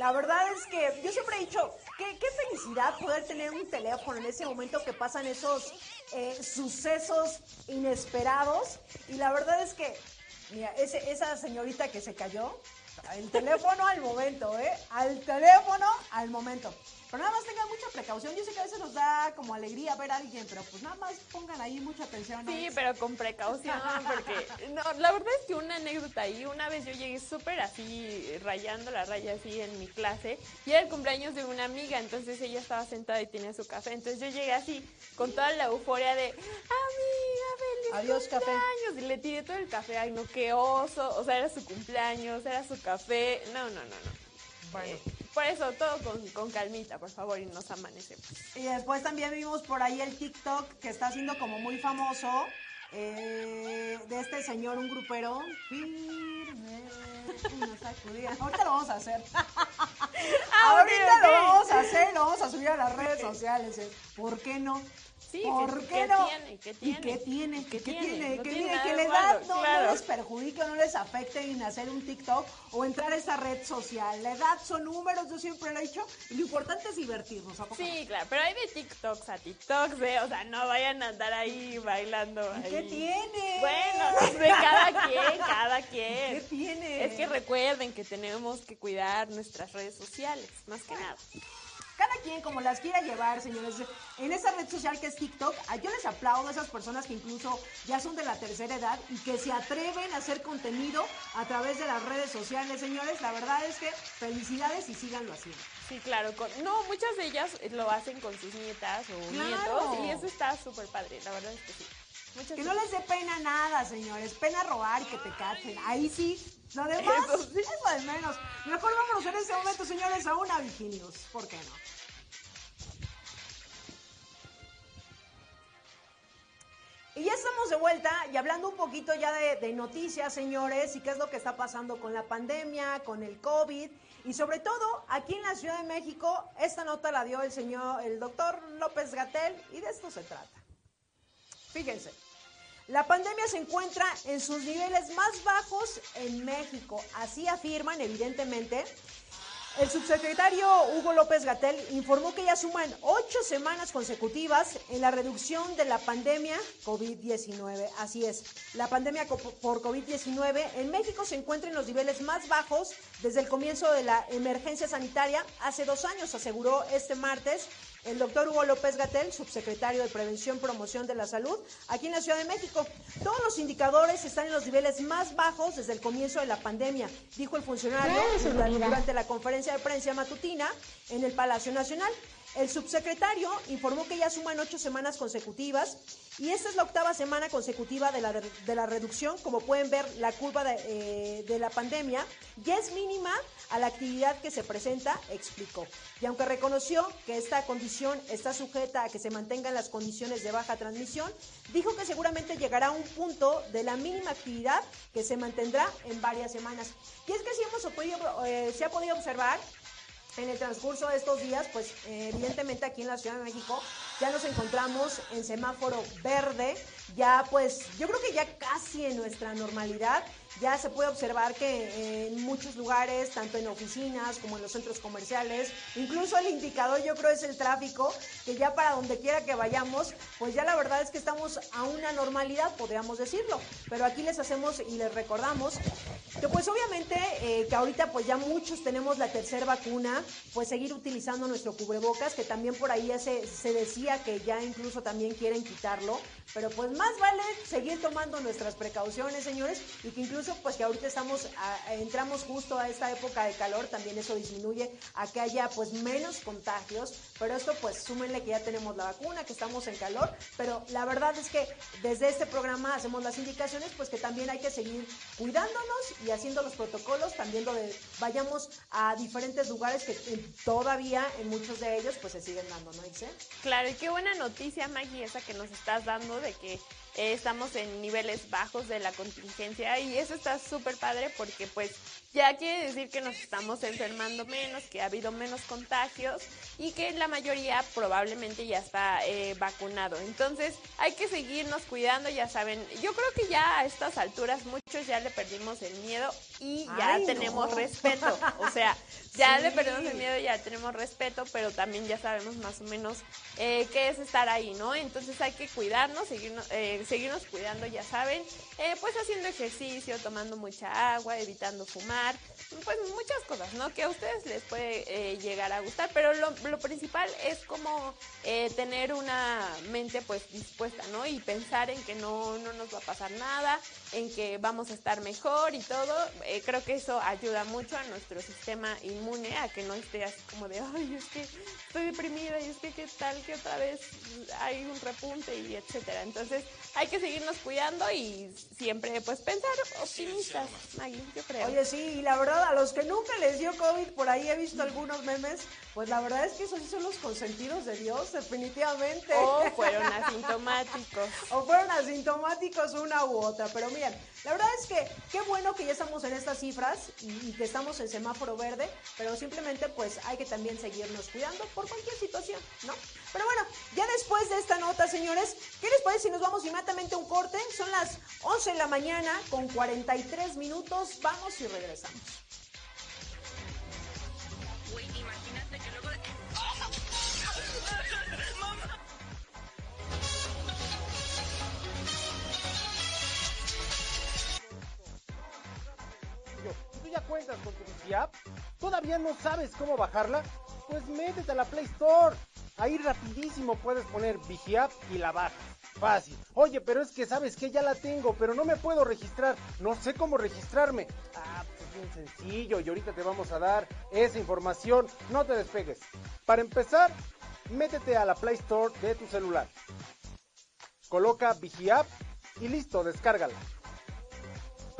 la verdad es que yo siempre he dicho, qué, qué felicidad poder tener un teléfono en ese momento que pasan esos eh, sucesos inesperados. Y la verdad es que, mira, esa señorita que se cayó, el teléfono al momento, ¿eh? Al teléfono al momento. Pero nada más tengan mucha precaución. Yo sé que a veces nos da como alegría ver a alguien, pero pues nada más pongan ahí mucha atención. Sí, pero con precaución, <laughs> porque no, la verdad es que una anécdota ahí, una vez yo llegué súper así, rayando la raya así en mi clase, y era el cumpleaños de una amiga, entonces ella estaba sentada y tenía su café, entonces yo llegué así, con toda la euforia de, amiga, feliz Adiós, café. cumpleaños, y le tiré todo el café, ay no, qué oso, o sea, era su cumpleaños, era su café, no, no, no, no. Bueno. Eh, por eso, todo con, con calmita, por favor, y nos amanecemos. Y después también vimos por ahí el TikTok que está siendo como muy famoso eh, de este señor, un grupero. Firme, una sacudida. Ahorita lo vamos a hacer. Ahorita ok, lo vamos a hacer, lo vamos a subir a las redes sociales. eh. ¿Por qué no? Sí, ¿Por ¿qué- no? ¿Qué ¿Y tiene? qué tiene? ¿Y qué ¿Qué tiene? ¿Qué tiene Que la edad no, les perjudique o no les afecte en hacer un TikTok o entrar a esta red social. La edad son números, yo siempre lo he dicho. Y lo importante es divertirnos. ¿a poco no? Sí, claro, pero hay de TikToks a TikToks, ¿eh? O sea, no vayan a andar ahí bailando. ¿Y ahí. qué tiene? Bueno, de cada quien, cada quien. <laughs> ¿Qué tiene? Es que recuerden que tenemos que cuidar nuestras redes sociales, más que nada. Cada quien como las quiera llevar, señores. En esa red social que es TikTok, ah, yo les aplaudo a esas personas que incluso ya son de la tercera edad y que se atreven a hacer contenido a través de las redes sociales, señores. La verdad es que felicidades y síganlo haciendo. Sí, claro. Con, no, muchas de ellas lo hacen con sus nietas o Claro. nietos y eso está súper padre, la verdad es que sí. Muchas Que no les dé pena nada, señores. Pena robar y que te cachen. Ahí sí. Lo demás Eso es lo de menos. Mejor vámonos en este momento, señores, a una Vigilius. ¿Por qué no? Y ya estamos de vuelta y hablando un poquito ya de, de, noticias, señores, y qué es lo que está pasando con la pandemia, con el COVID, y sobre todo aquí en la Ciudad de México, esta nota la dio el señor, el doctor López Gatel, y de esto se trata. Fíjense, la pandemia se encuentra en sus niveles más bajos en México, así afirman evidentemente el subsecretario Hugo López Gatel informó que ya suman ocho semanas consecutivas en la reducción de la pandemia COVID-19. Así es, la pandemia por COVID-19 en México se encuentra en los niveles más bajos desde el comienzo de la emergencia sanitaria hace dos años, aseguró este martes el doctor Hugo López Gatel, subsecretario de Prevención y Promoción de la Salud, aquí en la Ciudad de México. Todos los indicadores están en los niveles más bajos desde el comienzo de la pandemia, dijo el funcionario durante la conferencia de prensa matutina en el Palacio Nacional. El subsecretario informó que ya suman ocho semanas consecutivas y esta es la octava semana consecutiva de la, de, la reducción. Como pueden ver, la curva de, eh, de, la pandemia ya es mínima a la actividad que se presenta, explicó. Y aunque reconoció que esta condición está sujeta a que se mantengan las condiciones de baja transmisión, dijo que seguramente llegará a un punto de la mínima actividad que se mantendrá en varias semanas. Y es que sí hemos podido, eh, se ha podido observar en el transcurso de estos días, pues evidentemente aquí en la Ciudad de México ya nos encontramos en semáforo verde, ya pues yo creo que ya casi en nuestra normalidad, ya se puede observar que en muchos lugares, tanto en oficinas como en los centros comerciales, incluso el indicador yo creo es el tráfico, que ya para donde quiera que vayamos, pues ya la verdad es que estamos a una normalidad, podríamos decirlo. Pero aquí les hacemos y les recordamos que pues obviamente eh, que ahorita pues ya muchos tenemos la tercera vacuna, pues seguir utilizando nuestro cubrebocas, que también por ahí se, se decía que ya incluso también quieren quitarlo, pero pues más vale seguir tomando nuestras precauciones, señores, y que incluso pues que ahorita estamos, a, entramos justo a esta época de calor, también eso disminuye a que haya pues menos contagios, pero esto pues súmenle que ya tenemos la vacuna, que estamos en calor, pero la verdad es que desde este programa hacemos las indicaciones pues que también hay que seguir cuidándonos y haciendo los protocolos, también donde vayamos a diferentes lugares que todavía en muchos de ellos pues se siguen dando, ¿no, dice? Claro, y qué buena noticia, Maggie, esa que nos estás dando de que eh, estamos en niveles bajos de la contingencia y eso está súper padre porque pues ya quiere decir que nos estamos enfermando menos, que ha habido menos contagios y que la mayoría probablemente ya está eh, vacunado. Entonces hay que seguirnos cuidando, ya saben, yo creo que ya a estas alturas muchos ya le perdimos el miedo y ya Ay, tenemos no. respeto. O sea, <laughs> ya Sí. le perdimos el miedo, ya tenemos respeto, pero también ya sabemos más o menos eh, qué es estar ahí, ¿no? Entonces hay que cuidarnos, seguirnos, eh, seguirnos cuidando, ya saben, eh, pues haciendo ejercicio, tomando mucha agua, evitando fumar, pues muchas cosas, ¿no? Que a ustedes les puede eh, llegar a gustar, pero lo, lo principal es como eh, tener una mente pues dispuesta, ¿no? Y pensar en que no, no nos va a pasar nada, en que vamos a estar mejor y todo. Eh, creo que eso ayuda mucho a nuestro sistema inmune a que no esté así como de, ay, es que estoy deprimida y es que qué tal que otra vez hay un repunte y etcétera. Entonces hay que seguirnos cuidando y siempre pues pensar optimistas, Maggie, yo creo. Oye, sí, y la verdad, a los que nunca les dio COVID, por ahí he visto algunos memes, pues la verdad es que esos sí son los consentidos de Dios, definitivamente. o fueron <laughs> asintomáticos. o fueron asintomáticos una u otra. Pero la verdad es que qué bueno que ya estamos en estas cifras y, y que estamos en semáforo verde, pero simplemente pues hay que también seguirnos cuidando por cualquier situación, ¿no? Pero bueno, ya después de esta nota, señores, ¿qué les parece si nos vamos inmediatamente a un corte? Son las 11 de la mañana con 43 minutos. Vamos y regresamos. Cuentas con tu App, ¿todavía no sabes cómo bajarla? Pues métete a la Play Store. Ahí rapidísimo puedes poner Bici App y la bajas. Fácil. Oye, pero es que sabes que ya la tengo, pero no me puedo registrar. No sé cómo registrarme. Ah, pues es bien sencillo y ahorita te vamos a dar esa información. No te despegues. Para empezar, métete a la Play Store de tu celular. Coloca Bici App y listo, descárgala.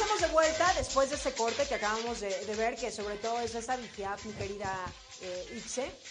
Estamos de vuelta después de ese corte que acabamos de, ver, que sobre todo es esa VIGIAP, mi querida eh,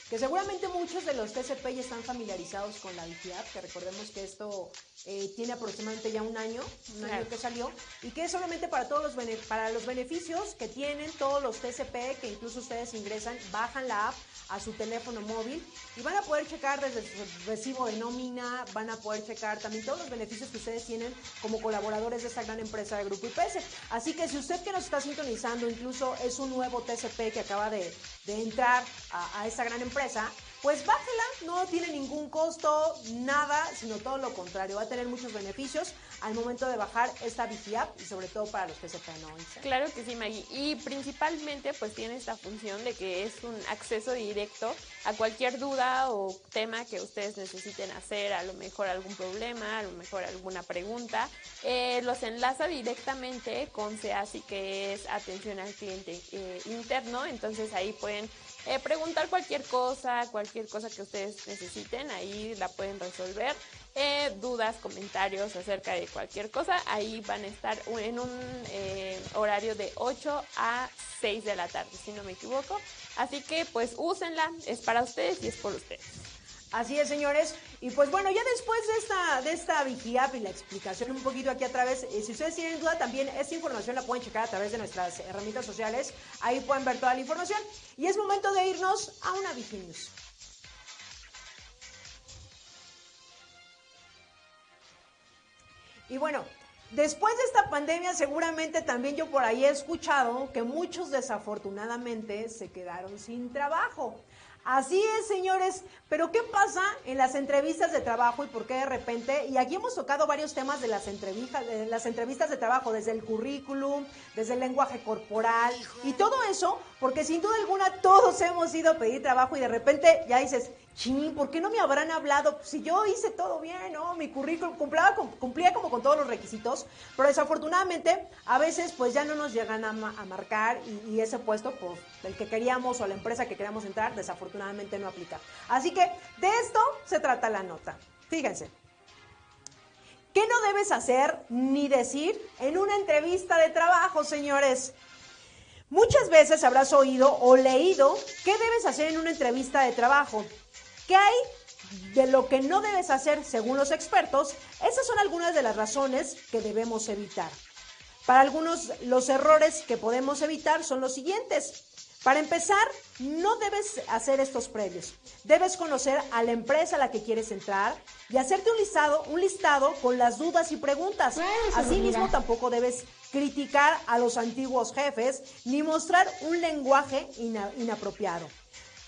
que seguramente muchos de los TCP ya están familiarizados con la VIGIAP, que recordemos que esto eh, tiene aproximadamente ya un año, un año que salió, y que es solamente para todos los, para los beneficios que tienen todos los TCP, que incluso ustedes ingresan, bajan la app a su teléfono móvil y van a poder checar desde su recibo de nómina, van a poder checar también todos los beneficios que ustedes tienen como colaboradores de esta gran empresa de Grupo IPS. Así que si usted que nos está sintonizando, incluso es un nuevo TCP que acaba de, entrar a, a esta gran empresa, pues bájela, no tiene ningún costo, nada, sino todo lo contrario, va a tener muchos beneficios al momento de bajar esta VigiApp y sobre todo para los PCP, ¿no? Claro que sí, Maggie, y principalmente pues tiene esta función de que es un acceso directo a cualquier duda o tema que ustedes necesiten hacer, a lo mejor algún problema, a lo mejor alguna pregunta, eh, los enlaza directamente con SEASI que es atención al cliente eh, interno, entonces ahí pueden eh, preguntar cualquier cosa, cualquier cosa que ustedes necesiten, ahí la pueden resolver. Eh, dudas, comentarios acerca de cualquier cosa, ahí van a estar en un eh, horario de 8 a 6 de la tarde, si no me equivoco. Así que pues úsenla, es para ustedes y es por ustedes. Así es, señores. Y pues bueno, ya después de esta, de esta Vigiap y la explicación un poquito aquí a través, eh, si ustedes tienen duda también, esta información la pueden checar a través de nuestras herramientas sociales. Ahí pueden ver toda la información. Y es momento de irnos a una Viginews. Y bueno, después de esta pandemia seguramente también yo por ahí he escuchado que muchos desafortunadamente se quedaron sin trabajo. Así es, señores. Pero ¿qué pasa en las entrevistas de trabajo y por qué de repente? Y aquí hemos tocado varios temas de las entrevistas, de las entrevistas de trabajo, desde el currículum, desde el lenguaje corporal y todo eso, porque sin duda alguna todos hemos ido a pedir trabajo y de repente ya dices, ching, ¿por qué no me habrán hablado? Si yo hice todo bien, ¿no? Mi currículum cumplía, cumplía como con todos los requisitos, pero desafortunadamente a veces pues ya no nos llegan a, marcar y, y, ese puesto, pues el que queríamos o la empresa que queríamos entrar, desafortunadamente no aplica. Así que de esto se trata la nota. Fíjense. ¿Qué no debes hacer ni decir en una entrevista de trabajo, señores? Muchas veces habrás oído o leído qué debes hacer en una entrevista de trabajo. ¿Qué hay de lo que no debes hacer según los expertos? Esas son algunas de las razones que debemos evitar. Para algunos, los errores que podemos evitar son los siguientes. Para empezar, no debes hacer estos previos. Debes conocer a la empresa a la que quieres entrar y hacerte un listado, un listado con las dudas y preguntas. Asimismo, tampoco debes criticar a los antiguos jefes ni mostrar un lenguaje inapropiado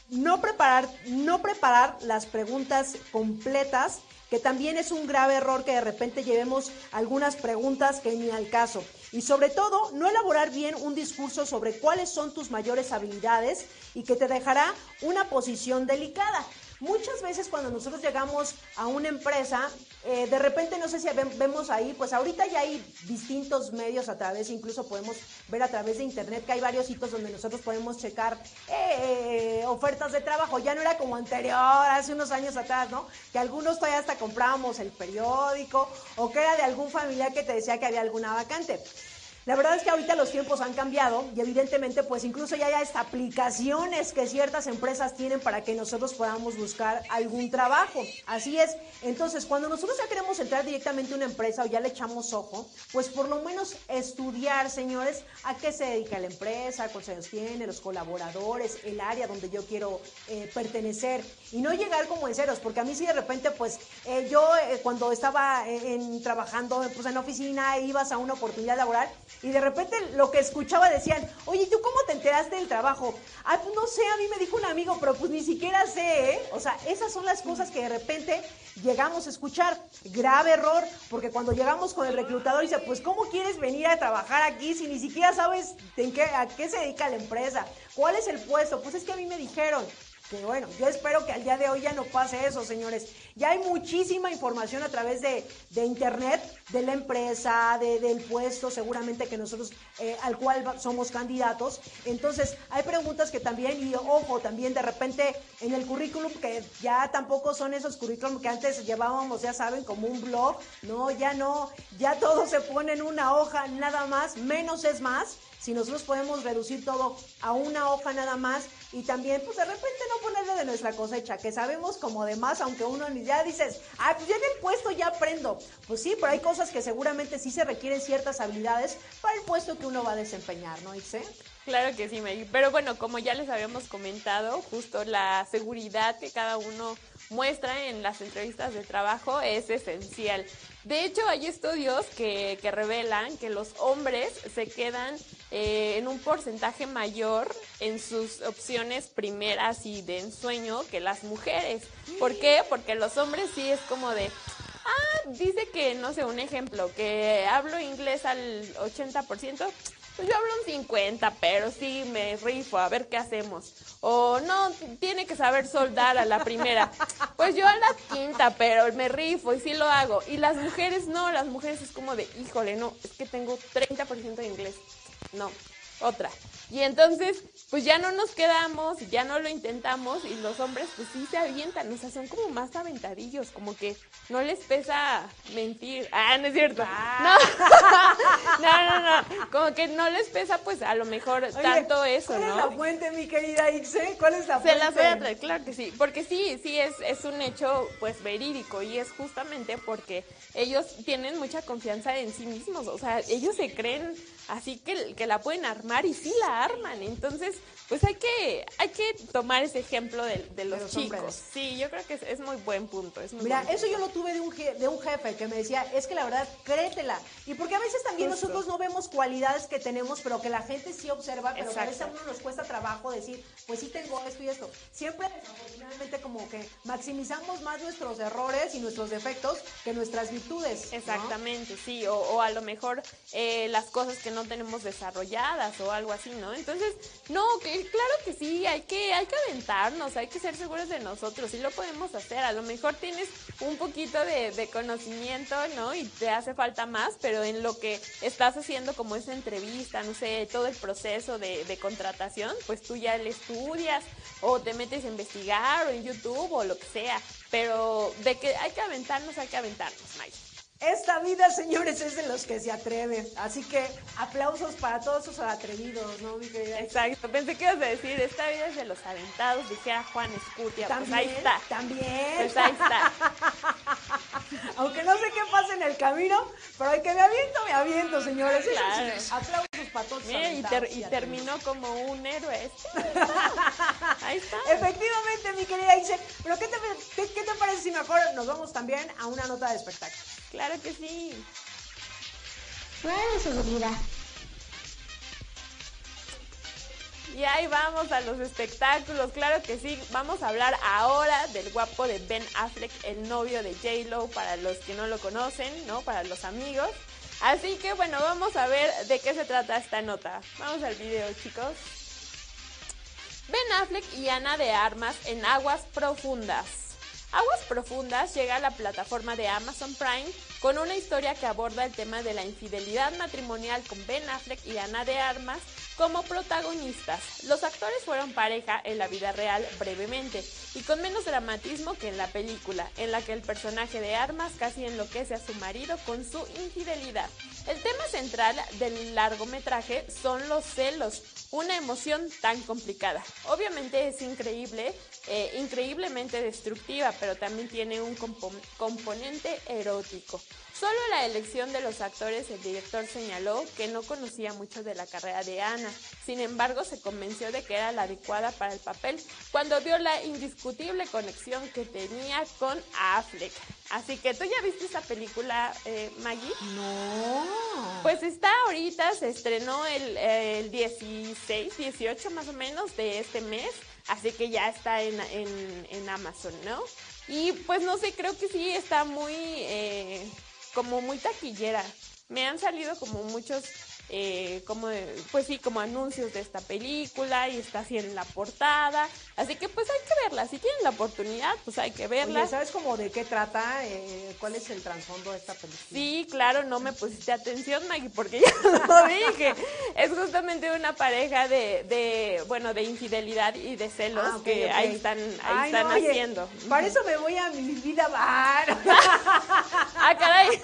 no preparar, no preparar las preguntas completas, que también es un grave error que de repente llevemos algunas preguntas que ni al caso. Y sobre todo, no elaborar bien un discurso sobre cuáles son tus mayores habilidades y que te dejará una posición delicada. Muchas veces cuando nosotros llegamos a una empresa, eh, de repente no sé si vemos ahí, pues ahorita ya hay distintos medios a través, incluso podemos ver a través de internet que hay varios sitios donde nosotros podemos checar eh, ofertas de trabajo. Ya no era como anterior, hace unos años atrás, ¿no? Que algunos todavía hasta comprábamos el periódico o que era de algún familiar que te decía que había alguna vacante. La verdad es que ahorita los tiempos han cambiado y evidentemente pues incluso ya hay hasta aplicaciones que ciertas empresas tienen para que nosotros podamos buscar algún trabajo. Así es. Entonces, cuando nosotros ya queremos entrar directamente a una empresa o ya le echamos ojo, pues por lo menos estudiar, señores, a qué se dedica la empresa, cuántos tiene, los colaboradores, el área donde yo quiero eh, pertenecer y no llegar como en ceros, porque a mí sí de repente pues eh, yo eh, cuando estaba en, trabajando pues en oficina ibas a una oportunidad laboral y de repente lo que escuchaba decían, oye, ¿tú cómo te enteraste del trabajo? Ah, pues no sé, a mí me dijo un amigo, pero pues ni siquiera sé, ¿eh? O sea, esas son las cosas que de repente llegamos a escuchar. Grave error, porque cuando llegamos con el reclutador dice, pues ¿cómo quieres venir a trabajar aquí si ni siquiera sabes en qué, a qué se dedica la empresa? ¿Cuál es el puesto? Pues es que a mí me dijeron. Que bueno, yo espero que al día de hoy ya no pase eso, señores. Ya hay muchísima información a través de, internet, de la empresa, del puesto, seguramente que nosotros, eh, al cual somos candidatos. Entonces, hay preguntas que también, y ojo, también de repente en el currículum, que ya tampoco son esos currículum que antes llevábamos, ya saben, como un blog, no, ya no, ya todo se pone en una hoja, nada más, menos es más si nosotros podemos reducir todo a una hoja nada más y también pues de repente no ponerle de nuestra cosecha, que sabemos como de más, aunque uno ya dices, ah, pues ya en el puesto ya aprendo. Pues sí, pero hay cosas que seguramente sí se requieren ciertas habilidades para el puesto que uno va a desempeñar, ¿no, Ixe? Claro que sí. Pero bueno, como ya les habíamos comentado, justo la seguridad que cada uno muestra en las entrevistas de trabajo es esencial. De hecho, hay estudios que, que revelan que los hombres se quedan eh, en un porcentaje mayor en sus opciones primeras y de ensueño que las mujeres. ¿Por qué? Porque los hombres sí es como de, ah, dice que, no sé, un ejemplo, que hablo inglés al 80%, pues yo hablo un 50, pero sí me rifo, a ver qué hacemos. O no, tiene que saber soldar a la primera. Pues yo a la quinta, pero me rifo y sí lo hago. Y las mujeres no, las mujeres es como de, híjole, no, es que tengo 30% de inglés. No, otra. Y entonces, pues ya no nos quedamos, ya no lo intentamos y los hombres pues sí se avientan, o sea, son como más aventadillos, como que no les pesa mentir. Ah, no es cierto. Ah. No. <laughs> no, no, no, como que no les pesa pues a lo mejor tanto eso, ¿no? ¿cuál es la fuente, mi querida Ixe? ¿Cuál es la fuente? Se la voy a traer, claro que sí, porque sí, sí es, es un hecho pues verídico y es justamente porque ellos tienen mucha confianza en sí mismos, o sea, ellos se creen así que, que la pueden armar y sí la arman. Entonces, pues hay que, hay que tomar ese ejemplo de, de los, los chicos. hombres. Sí, yo creo que es, es muy buen punto. Es muy Mira, buen eso yo lo tuve de un, je- de un jefe que me decía, es que la verdad, créetela. Y porque a veces también Justo. nosotros no vemos cualidades que tenemos, pero que la gente sí observa, pero que a veces a uno nos cuesta trabajo decir, pues sí tengo esto y esto. Siempre, desafortunadamente, como que maximizamos más nuestros errores y nuestros defectos que nuestras virtudes. ¿no? Exactamente, sí, o, o a lo mejor eh, las cosas que no tenemos desarrolladas o algo así, ¿no? Entonces, no, que claro que sí, hay que, hay que aventarnos, hay que ser seguros de nosotros, sí lo podemos hacer, a lo mejor tienes un poquito de, conocimiento, ¿no? Y te hace falta más, pero en lo que estás haciendo como esa entrevista, no sé, todo el proceso de, de contratación, pues tú ya le estudias o te metes a investigar o en YouTube o lo que sea, pero de que hay que aventarnos, hay que aventarnos, Mike. Esta vida, señores, es de los que se atreven. Así que aplausos para todos esos atrevidos, ¿no, mi querida? Exacto, pensé que ibas a decir, esta vida es de los aventados, dijera Juan Escutia, pues ahí está. también. Pues ahí está. <laughs> Aunque no sé qué pasa en el camino, pero hay que me aviento, me aviento, señores. Eso Claro. sí, aplausos para todos. Mira, y, ter- y terminó como un héroe este. <laughs> Ahí está. Efectivamente, mi querida Isel. Pero ¿qué te, qué, qué te parece si mejor nos vamos también a una nota de espectáculo? Claro que sí. De seguridad. Y ahí vamos a los espectáculos, claro que sí. Vamos a hablar ahora del guapo de Ben Affleck, el novio de J-Lo, para los que no lo conocen, ¿no? Para los amigos. Así que bueno, vamos a ver de qué se trata esta nota. Vamos al video, chicos. Ben Affleck y Ana de Armas en Aguas Profundas. Aguas Profundas llega a la plataforma de Amazon Prime con una historia que aborda el tema de la infidelidad matrimonial con Ben Affleck y Ana de Armas como protagonistas. Los actores fueron pareja en la vida real brevemente y con menos dramatismo que en la película, en la que el personaje de Armas casi enloquece a su marido con su infidelidad. El tema central del largometraje son los celos, una emoción tan complicada. Obviamente es increíble, eh, increíblemente destructiva, pero también tiene un compo- componente erótico. Solo la elección de los actores, el director señaló que no conocía mucho de la carrera de Ana. Sin embargo, se convenció de que era la adecuada para el papel cuando vio la indiscutible conexión que tenía con Affleck. Así que tú ya viste esa película, eh, Maggie. No. Pues está ahorita, se estrenó el, el 16, 18 más o menos de este mes, así que ya está en, en- en Amazon, ¿no? Y pues no sé, creo que sí está muy, eh, como muy taquillera. Me han salido como muchos, eh, como, pues sí, como anuncios de esta película y está así en la portada. Así que pues hay que verla, si tienen la oportunidad, pues hay que verla. Oye, ¿sabes como de qué trata? Eh, ¿Cuál es el trasfondo de esta película? Sí, claro, no me pusiste atención, Maggie, porque ya <laughs> lo dije. Es justamente una pareja de, de bueno, de infidelidad y de celos Ah, que ahí están, ahí Ay, están no, oye, haciendo. Para eso me voy a mi vida bar. <laughs> Ah, caray. <laughs>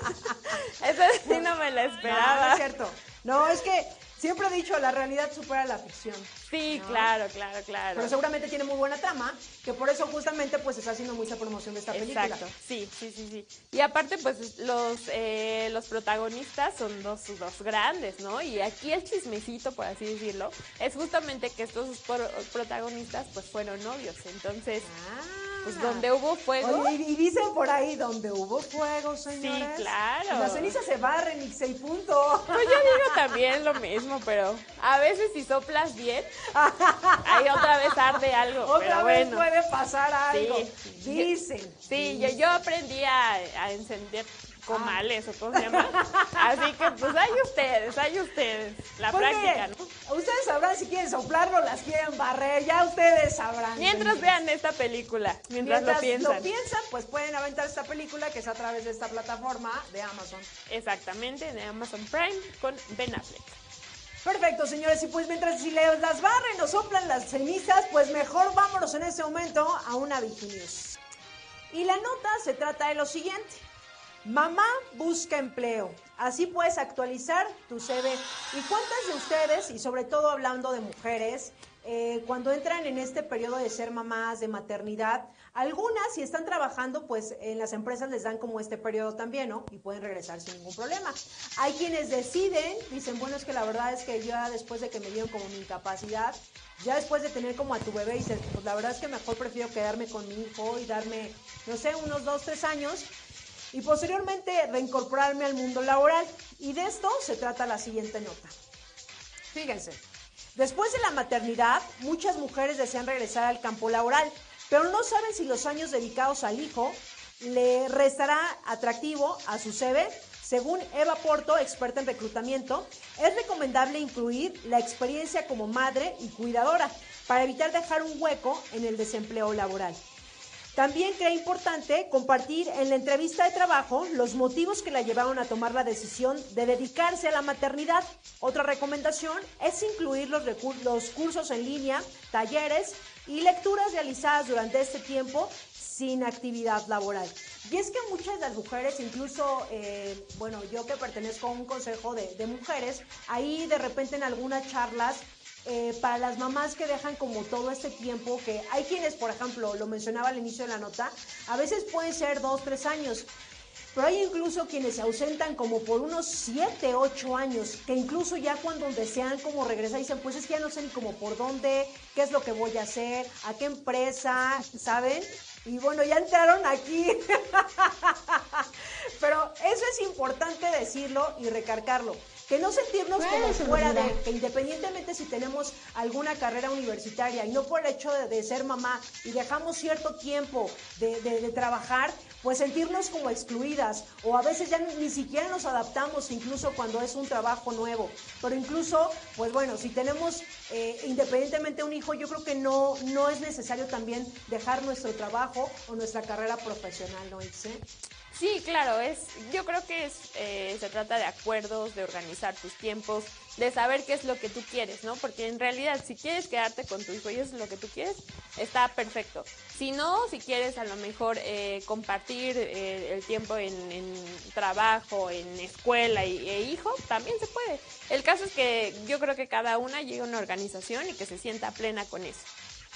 Esa sí no me la No, no esperaba. es cierto. No, es que siempre he dicho, la realidad supera la ficción. Sí, ¿no? claro, claro, claro. Pero seguramente tiene muy buena trama, que por eso justamente pues está haciendo mucha promoción de esta película. Exacto, sí, sí, sí, sí. Y aparte, pues los, eh, los protagonistas son dos, dos grandes, ¿no? Y aquí el chismecito, por así decirlo, es justamente que estos pro- protagonistas pues fueron novios. Entonces, Ah. Pues donde hubo fuego, Oye, y, dicen por ahí, donde hubo fuego, señores. claro. Las cenizas se barren y se y punto. pues yo digo también lo mismo, pero a veces si soplas bien, ahí otra vez arde algo. Otra pero vez bueno. puede pasar algo. Sí. Dicen. Sí, yo, yo aprendí a, a encender comales o cómo se llama. Así que pues hay ustedes, hay ustedes. La Porque práctica, ¿no? Ustedes sabrán si quieren soplarlo o las quieren barrer, ya ustedes sabrán. Mientras vean esta película, mientras, lo piensan. piensan, pues pueden aventar esta película que es a través de esta plataforma de Amazon. Exactamente, de Amazon Prime con Ben Affleck. Perfecto, señores, y pues mientras si les las barren o soplan las cenizas, pues mejor vámonos en ese momento a una News. Y la nota se trata de lo siguiente. Mamá busca empleo. Así puedes actualizar tu CV. ¿Y cuántas de ustedes, y sobre todo hablando de mujeres, eh, cuando entran en este periodo de ser mamás, de maternidad, Algunas, si están trabajando, pues en las empresas les dan como este periodo también, ¿no? Y pueden regresar sin ningún problema. Hay quienes deciden, dicen, bueno, es que la verdad es que ya después de que me dieron como mi incapacidad, ya después de tener como a tu bebé, dices, pues la verdad es que mejor prefiero quedarme con mi hijo y darme, no sé, unos dos, tres años y posteriormente reincorporarme al mundo laboral. Y de esto se trata la siguiente nota. Fíjense, después de la maternidad, muchas mujeres desean regresar al campo laboral, pero no saben si los años dedicados al hijo le restará atractivo a su CV. Según Eva Porto, experta en reclutamiento, es recomendable incluir la experiencia como madre y cuidadora para evitar dejar un hueco en el desempleo laboral. También cree importante compartir en la entrevista de trabajo los motivos que la llevaron a tomar la decisión de dedicarse a la maternidad. Otra recomendación es incluir los, los cursos en línea, talleres y lecturas realizadas durante este tiempo sin actividad laboral. Y es que muchas de las mujeres, incluso, eh, bueno, yo que pertenezco a un consejo de, de mujeres, ahí de repente en algunas charlas eh, para las mamás que dejan como todo este tiempo, que hay quienes, por ejemplo, lo mencionaba al inicio de la nota, a veces pueden ser dos, tres años. Pero hay incluso quienes se ausentan como por unos siete, ocho años, que incluso ya cuando desean como regresar dicen, pues es que ya no sé ni como por dónde, qué es lo que voy a hacer, a qué empresa, ¿saben? Y bueno, ya entraron aquí. <laughs> Pero eso es importante decirlo y recargarlo que no sentirnos como fuera de, que independientemente si tenemos alguna carrera universitaria y no por el hecho de, ser mamá y dejamos cierto tiempo de, de, trabajar, pues sentirnos como excluidas o a veces ya ni, siquiera nos adaptamos incluso cuando es un trabajo nuevo. Pero incluso, pues bueno, si tenemos eh, independientemente un hijo, yo creo que no, no es necesario también dejar nuestro trabajo o nuestra carrera profesional, ¿no, Itze? Sí, claro, es, yo creo que es, eh, se trata de acuerdos, de organizar tus tiempos, de saber qué es lo que tú quieres, ¿no? Porque en realidad, si quieres quedarte con tu hijo y eso es lo que tú quieres, está perfecto. Si no, si quieres a lo mejor eh, compartir eh, el tiempo en, trabajo, en escuela y, e hijo, también se puede. El caso es que yo creo que cada una llegue a una organización y que se sienta plena con eso.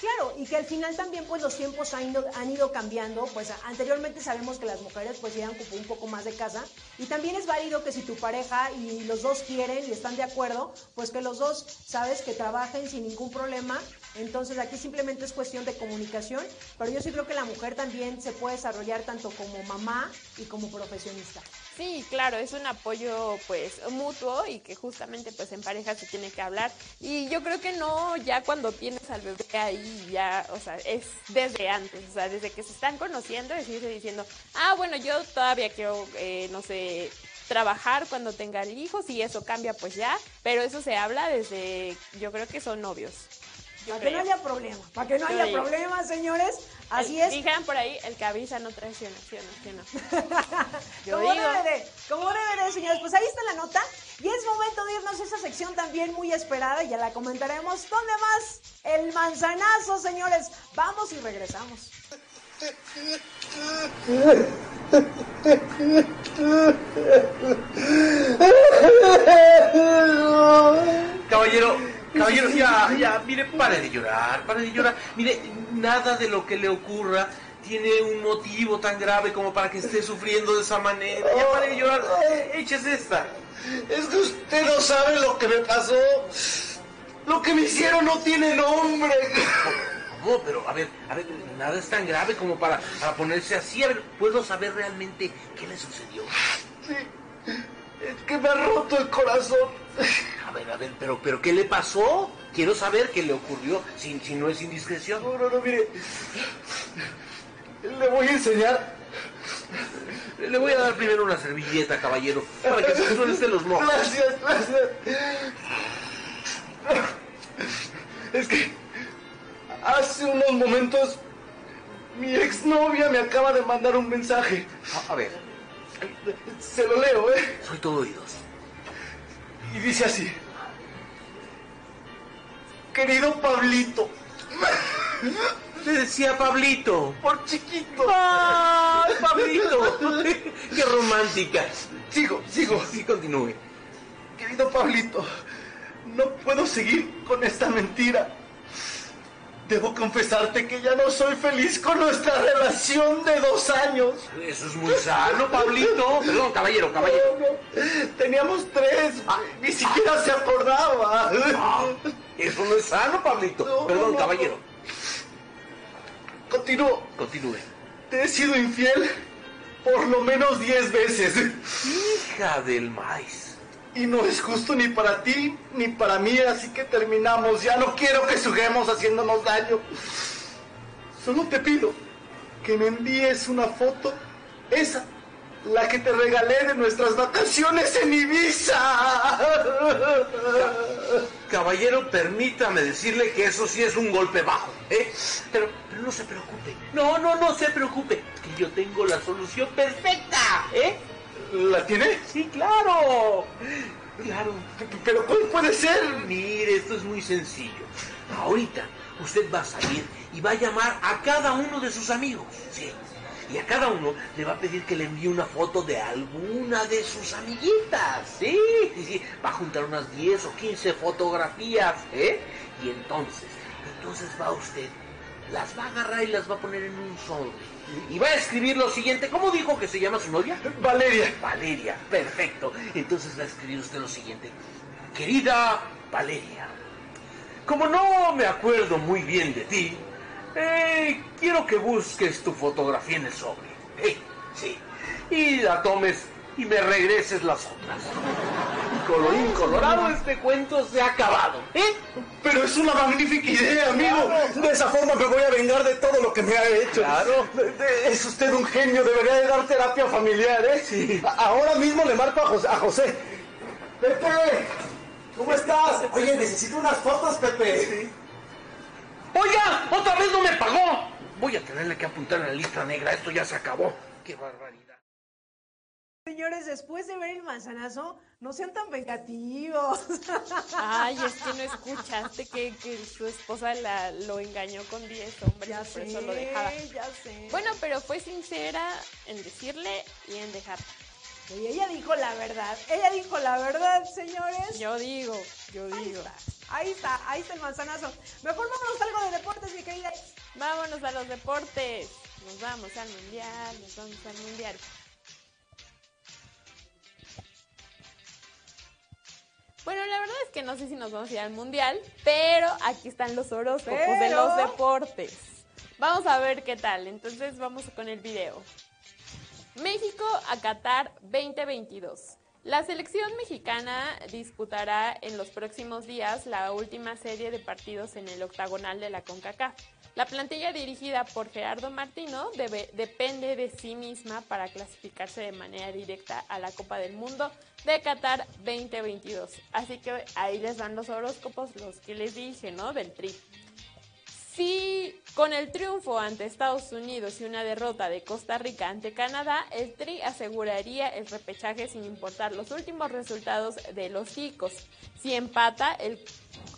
Claro, y que al final también pues los tiempos han ido, han ido cambiando, pues anteriormente sabemos que las mujeres pues llegan un poco más de casa. Y también es válido que si tu pareja y los dos quieren y están de acuerdo, pues que los dos, sabes, que trabajen sin ningún problema, entonces aquí simplemente es cuestión de comunicación, pero yo sí creo que la mujer también se puede desarrollar tanto como mamá y como profesionista. Sí, claro, es un apoyo pues mutuo y que justamente pues en pareja se tiene que hablar. Y yo creo que no ya cuando tienes al bebé ahí ya, o sea, es desde antes, o sea, desde que se están conociendo, decirse diciendo, ah, bueno, yo todavía quiero, eh, no sé, trabajar cuando tenga el hijo, si eso cambia pues ya, pero eso se habla desde, yo creo que son novios. Para que no haya problema, para que no haya problema, señores. Así es. Dijeron por ahí, el que avisa no traiciona, ¿sí o no? ¿sí no? <laughs> Yo como digo. debe de, como debe de, señores. Pues ahí está la nota. Y es momento de irnos a esa sección también muy esperada y ya la comentaremos. ¿Dónde más? El manzanazo, señores. Vamos y regresamos. <laughs> Caballero, Caballero, ya, ya, mire, pare de llorar, pare de llorar. Mire, nada de lo que le ocurra tiene un motivo tan grave como para que esté sufriendo de esa manera. Ya pare de llorar, échese esta. Es que usted no sabe lo que me pasó. Lo que me hicieron no tiene nombre. ¿Cómo? Pero, a ver, a ver, nada es tan grave como para, para ponerse así. A ver, ¿puedo saber realmente qué le sucedió? Sí, es que me ha roto el corazón. A ver, a ver, pero, pero ¿qué le pasó? Quiero saber qué le ocurrió, si, si no es indiscreción. No, no, no, mire. Le voy a enseñar. Le voy a dar primero una servilleta, caballero, para que se suelte los mocos. Gracias, gracias. Es que hace unos momentos mi exnovia me acaba de mandar un mensaje. A, a ver. Se lo leo, ¿eh? Soy todo oídos. Y dice así. Querido Pablito. Le decía Pablito. Por chiquito. ¡Ay, Pablito! <laughs> ¡Qué romántica! Sigo, sigo. Sí, continúe. Querido Pablito, no puedo seguir con esta mentira. Debo confesarte que ya no soy feliz con nuestra relación de dos años. Eso es muy sano, Pablito. Perdón, caballero, caballero. Teníamos tres, ni siquiera se acordaba. eso no es sano, Pablito. Perdón, caballero. Continúo. Continúe. Te he sido infiel por lo menos diez veces. Hija del maíz. Y no es justo ni para ti ni para mí, así que terminamos. Ya no quiero que juguemos haciéndonos daño. Solo te pido que me envíes una foto, esa, la que te regalé de nuestras vacaciones en Ibiza. Caballero, permítame decirle que eso sí es un golpe bajo, ¿eh? Pero, pero no se preocupe. No, no, no se preocupe. Que yo tengo la solución perfecta, ¿eh? ¿La tiene? Sí, claro. Claro. ¿Pero cuál puede ser? Mire, esto es muy sencillo. Ahorita usted va a salir y va a llamar a cada uno de sus amigos. Sí. Y a cada uno le va a pedir que le envíe una foto de alguna de sus amiguitas. Sí, sí, sí. Va a juntar unas 10 o 15 fotografías, ¿eh? Y entonces, entonces va usted, las va a agarrar y las va a poner en un sobre y va a escribir lo siguiente. ¿Cómo dijo que se llama su novia? Valeria. Valeria, perfecto. Entonces va a escribir usted lo siguiente. Querida Valeria, como no me acuerdo muy bien de ti, eh, quiero que busques tu fotografía en el sobre. Eh, sí. Y la tomes y me regreses las otras. Colorín colorado, este cuento se ha acabado. ¿eh? Pero es una magnífica idea, amigo. De esa forma me voy a vengar de todo lo que me ha hecho. Claro. Es usted un genio, debería de dar terapia familiar, ¿eh? Sí. Ahora mismo le marco a José. A José. Pepe, ¿cómo estás? Oye, necesito unas fotos, Pepe. Oiga, otra vez no me pagó. Voy a tenerle que apuntar en la lista negra. Esto ya se acabó. Qué barbaridad. Señores, después de ver el manzanazo, no sean tan vengativos. Ay, es que no escuchaste que, que su esposa la, lo engañó con 10 hombres Ya y por sé, eso lo dejaba. ya sé. Bueno, pero fue sincera en decirle y en dejar. Y ella dijo la verdad. Ella dijo la verdad, señores. Yo digo, yo Ahí digo. está, ahí está, ahí está el manzanazo. Mejor vámonos a algo de deportes, mi querida. Vámonos a los deportes. Nos vamos al mundial, nos vamos al mundial. Bueno, la verdad es que no sé si nos vamos a ir al mundial, pero aquí están los horóscopos de los deportes. Vamos a ver qué tal. Entonces vamos con el video. México a Qatar 2022. La selección mexicana disputará en los próximos días la última serie de partidos en el octagonal de la CONCACAF. La plantilla dirigida por Gerardo Martino debe- depende de sí misma para clasificarse de manera directa a la Copa del Mundo de Qatar 2022. Así que ahí les van los horóscopos, los que les dije, ¿no? Del tri. Si con el triunfo ante Estados Unidos y una derrota de Costa Rica ante Canadá, el Tri aseguraría el repechaje sin importar los últimos resultados de los chicos. Si empata el,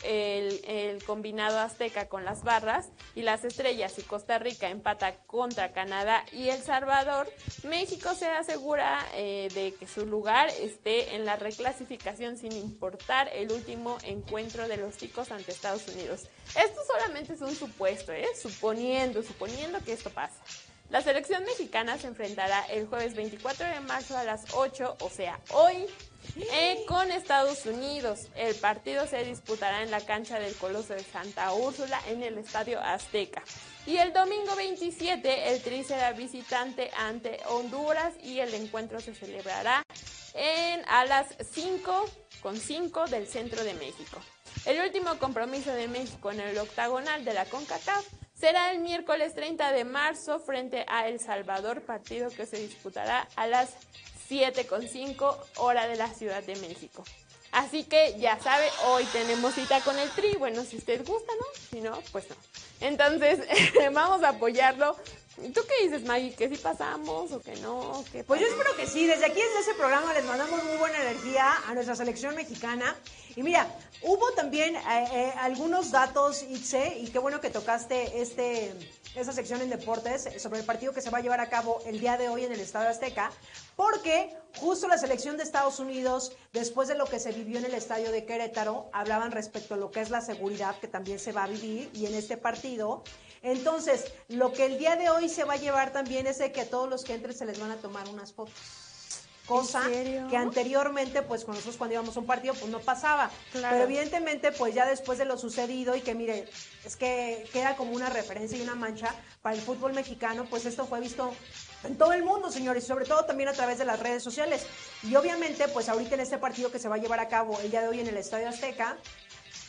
el- combinado azteca con las barras y las estrellas y Costa Rica empata contra Canadá y El Salvador, México se asegura eh, de que su lugar esté en la reclasificación sin importar el último encuentro de los chicos ante Estados Unidos. Esto solamente es un supuesto, ¿eh? suponiendo, suponiendo que esto pasa. La selección mexicana se enfrentará el jueves 24 de marzo a las 8, o sea, hoy, eh, con Estados Unidos. El partido se disputará en la cancha del Coloso de Santa Úrsula en el Estadio Azteca. Y el domingo 27 el Tri será visitante ante Honduras y el encuentro se celebrará en, a las 5 con 5 del centro de México. El último compromiso de México en el octagonal de la CONCACAF será el miércoles 30 de marzo frente a El Salvador, partido que se disputará a las 7.5 hora de la Ciudad de México. Así que ya sabe, hoy tenemos cita con el Tri. Bueno, si usted gusta, ¿no? Si no, pues no. Entonces, <laughs> vamos a apoyarlo. ¿Tú qué dices, Maggie? ¿Que si pasamos o que no? ¿Qué Pues yo espero que sí. Desde aquí, desde ese programa, les mandamos muy buena energía a nuestra selección mexicana. Y mira, hubo también eh, eh, algunos datos, Itze, y qué bueno que tocaste este, esa sección en deportes sobre el partido que se va a llevar a cabo el día de hoy en el Estadio Azteca, porque justo la selección de Estados Unidos, después de lo que se vivió en el estadio de Querétaro, hablaban respecto a lo que es la seguridad que también se va a vivir y en este partido. Entonces, lo que el día de hoy se va a llevar también es de que a todos los que entren se les van a tomar unas fotos cosa que anteriormente, pues con nosotros cuando íbamos a un partido, pues no pasaba. Pero evidentemente, pues ya después de lo sucedido y que mire, es que queda como una referencia y una mancha para el fútbol mexicano, pues esto fue visto en todo el mundo, señores, y sobre todo también a través de las redes sociales. Y obviamente, pues ahorita en este partido que se va a llevar a cabo el día de hoy en el Estadio Azteca,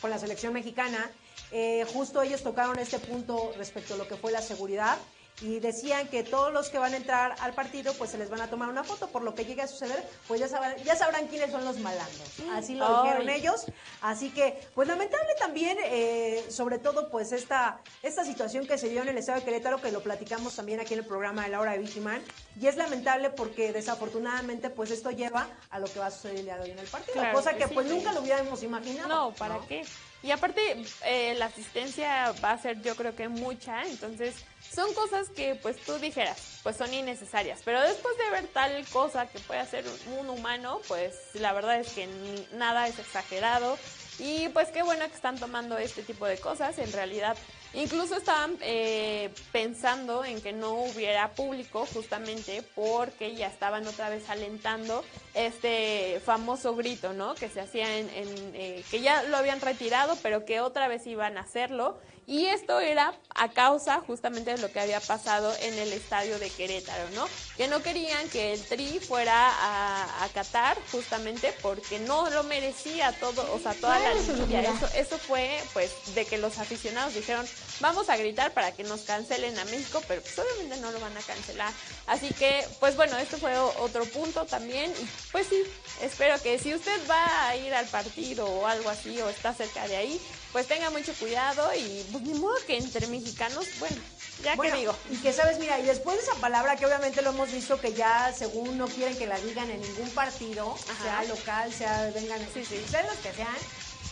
con la selección mexicana, eh, justo ellos tocaron este punto respecto a lo que fue la seguridad y decían que todos los que van a entrar al partido pues se les van a tomar una foto. Por lo que llegue a suceder pues ya sabrán, ya sabrán quiénes son los malandros. Así lo dijeron ellos. Así que pues lamentable también eh, sobre todo pues esta esta situación que se dio en el estado de Querétaro que lo platicamos también aquí en el programa de la hora de Vigiman y es lamentable porque desafortunadamente pues esto lleva a lo que va a suceder el día de hoy en el partido. Cosa que, pues nunca lo hubiéramos imaginado no para qué y aparte eh, la asistencia va a ser yo creo que mucha entonces son cosas que pues tú dijeras, pues son innecesarias, pero después de ver tal cosa que puede hacer un humano, pues la verdad es que nada es exagerado. Y pues qué bueno que están tomando este tipo de cosas, en realidad. Incluso estaban eh, pensando en que no hubiera público justamente porque ya estaban otra vez alentando este famoso grito, ¿no? Que se hacía en, eh, que ya lo habían retirado, pero que otra vez iban a hacerlo y esto era a causa justamente de lo que había pasado en el estadio de Querétaro, ¿no? Que no querían que el Tri fuera a, Qatar justamente porque no lo merecía todo, o sea, toda la liga. Eso, eso fue pues de que los aficionados dijeron, vamos a gritar para que nos cancelen a México, pero pues obviamente no lo van a cancelar. Así que, pues bueno, esto fue otro punto también. Y pues sí, espero que si usted va a ir al partido o algo así o está cerca de ahí, pues tenga mucho cuidado y pues ni modo que entre mexicanos, bueno, ya que digo. Y que sabes, mira, y después de esa palabra que obviamente lo hemos visto que ya según no quieren que la digan en ningún partido, sea local, sea vengan, sí, sí. sean los que sean,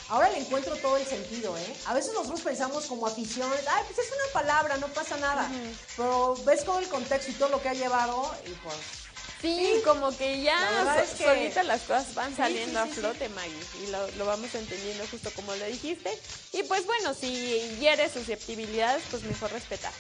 ahora le encuentro todo el sentido, ¿eh? A veces nosotros pensamos como afición, ay, pues es una palabra, no pasa nada. Pero ves todo el contexto y todo lo que ha llevado y pues Sí, como que ya solita las cosas van saliendo a flote, Maggie, y lo, lo, vamos entendiendo justo como lo dijiste. Y pues bueno, si hieres susceptibilidades, pues mejor respetar.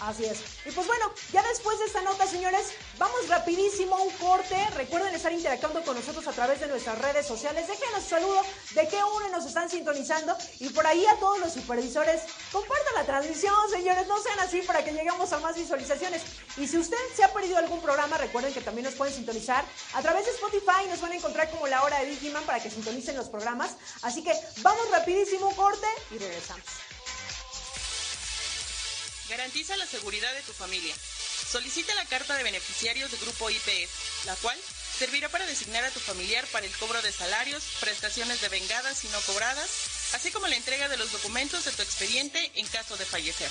Así es. Y pues bueno, ya después de esta nota, señores, vamos rapidísimo a un corte. Recuerden estar interactuando con nosotros a través de nuestras redes sociales. Déjenos un saludo de qué uno nos están sintonizando. Y por ahí a todos los supervisores, compartan la transmisión, señores. No sean así para que lleguemos a más visualizaciones. Y si usted se ha perdido algún programa, recuerden que también nos pueden sintonizar a través de Spotify. Nos van a encontrar como la hora de Digiman para que sintonicen los programas. Así que vamos rapidísimo corte y regresamos. Garantiza la seguridad de tu familia. Solicita la carta de beneficiarios de Grupo IPS, la cual servirá para designar a tu familiar para el cobro de salarios, prestaciones de vengadas y no cobradas, así como la entrega de los documentos de tu expediente en caso de fallecer.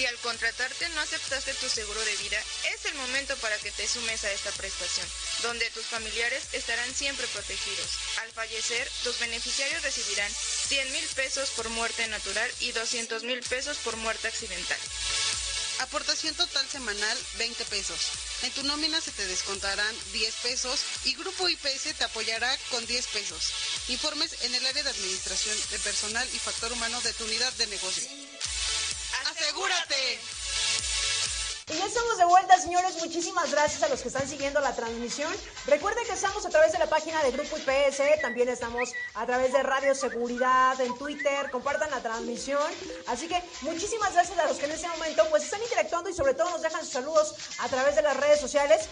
Si al contratarte no aceptaste tu seguro de vida, es el momento para que te sumes a esta prestación, donde tus familiares estarán siempre protegidos. Al fallecer, tus beneficiarios recibirán 100 mil pesos por muerte natural y 200 mil pesos por muerte accidental. Aportación total semanal 20 pesos. En tu nómina se te descontarán 10 pesos y Grupo IPS te apoyará con 10 pesos. Informes en el área de administración de personal y factor humano de tu unidad de negocio. ¡Asegúrate! Y ya estamos de vuelta, señores. Muchísimas gracias a los que están siguiendo la transmisión. Recuerden que estamos a través de la página de Grupo IPS, también estamos a través de Radio Seguridad, en Twitter, compartan la transmisión. Así que muchísimas gracias a los que en este momento pues están interactuando y sobre todo nos dejan sus saludos a través de las redes sociales.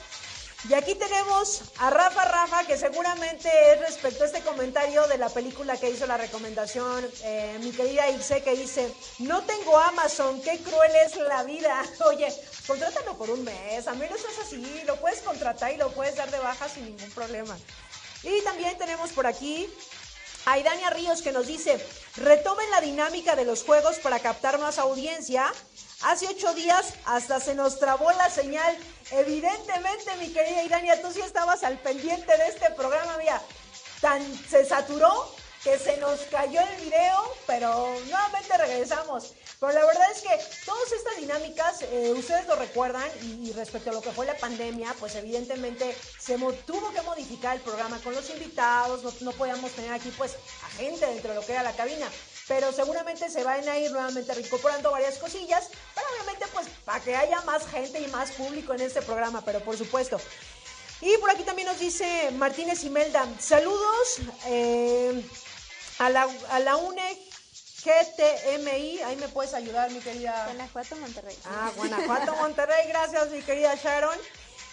Y aquí tenemos a Rafa Rafa, que seguramente es respecto a este comentario de la película que hizo la recomendación eh, mi querida Ixe, que dice, no tengo Amazon, qué cruel es la vida. <laughs> Oye, contrátalo por un mes, a menos es así, lo puedes contratar y lo puedes dar de baja sin ningún problema. Y también tenemos por aquí Aidania Ríos que nos dice, retomen la dinámica de los juegos para captar más audiencia. Hace ocho días hasta se nos trabó la señal. Evidentemente, mi querida Irania, tú sí estabas al pendiente de este programa, mira, tan se saturó que se nos cayó el video, pero nuevamente regresamos. Pero la verdad es que todas estas dinámicas, eh, ustedes lo recuerdan, y, respecto a lo que fue la pandemia, pues evidentemente se tuvo que modificar el programa con los invitados, no, no podíamos tener aquí pues a gente dentro de lo que era la cabina pero seguramente se van a ir nuevamente reincorporando varias cosillas, pero obviamente pues para que haya más gente y más público en este programa, pero por supuesto. Y por aquí también nos dice Martínez Imelda, saludos eh, a, la, a la UNE GTMI, ahí me puedes ayudar mi querida. Guanajuato, Monterrey. Ah, Guanajuato, Monterrey, gracias mi querida Sharon.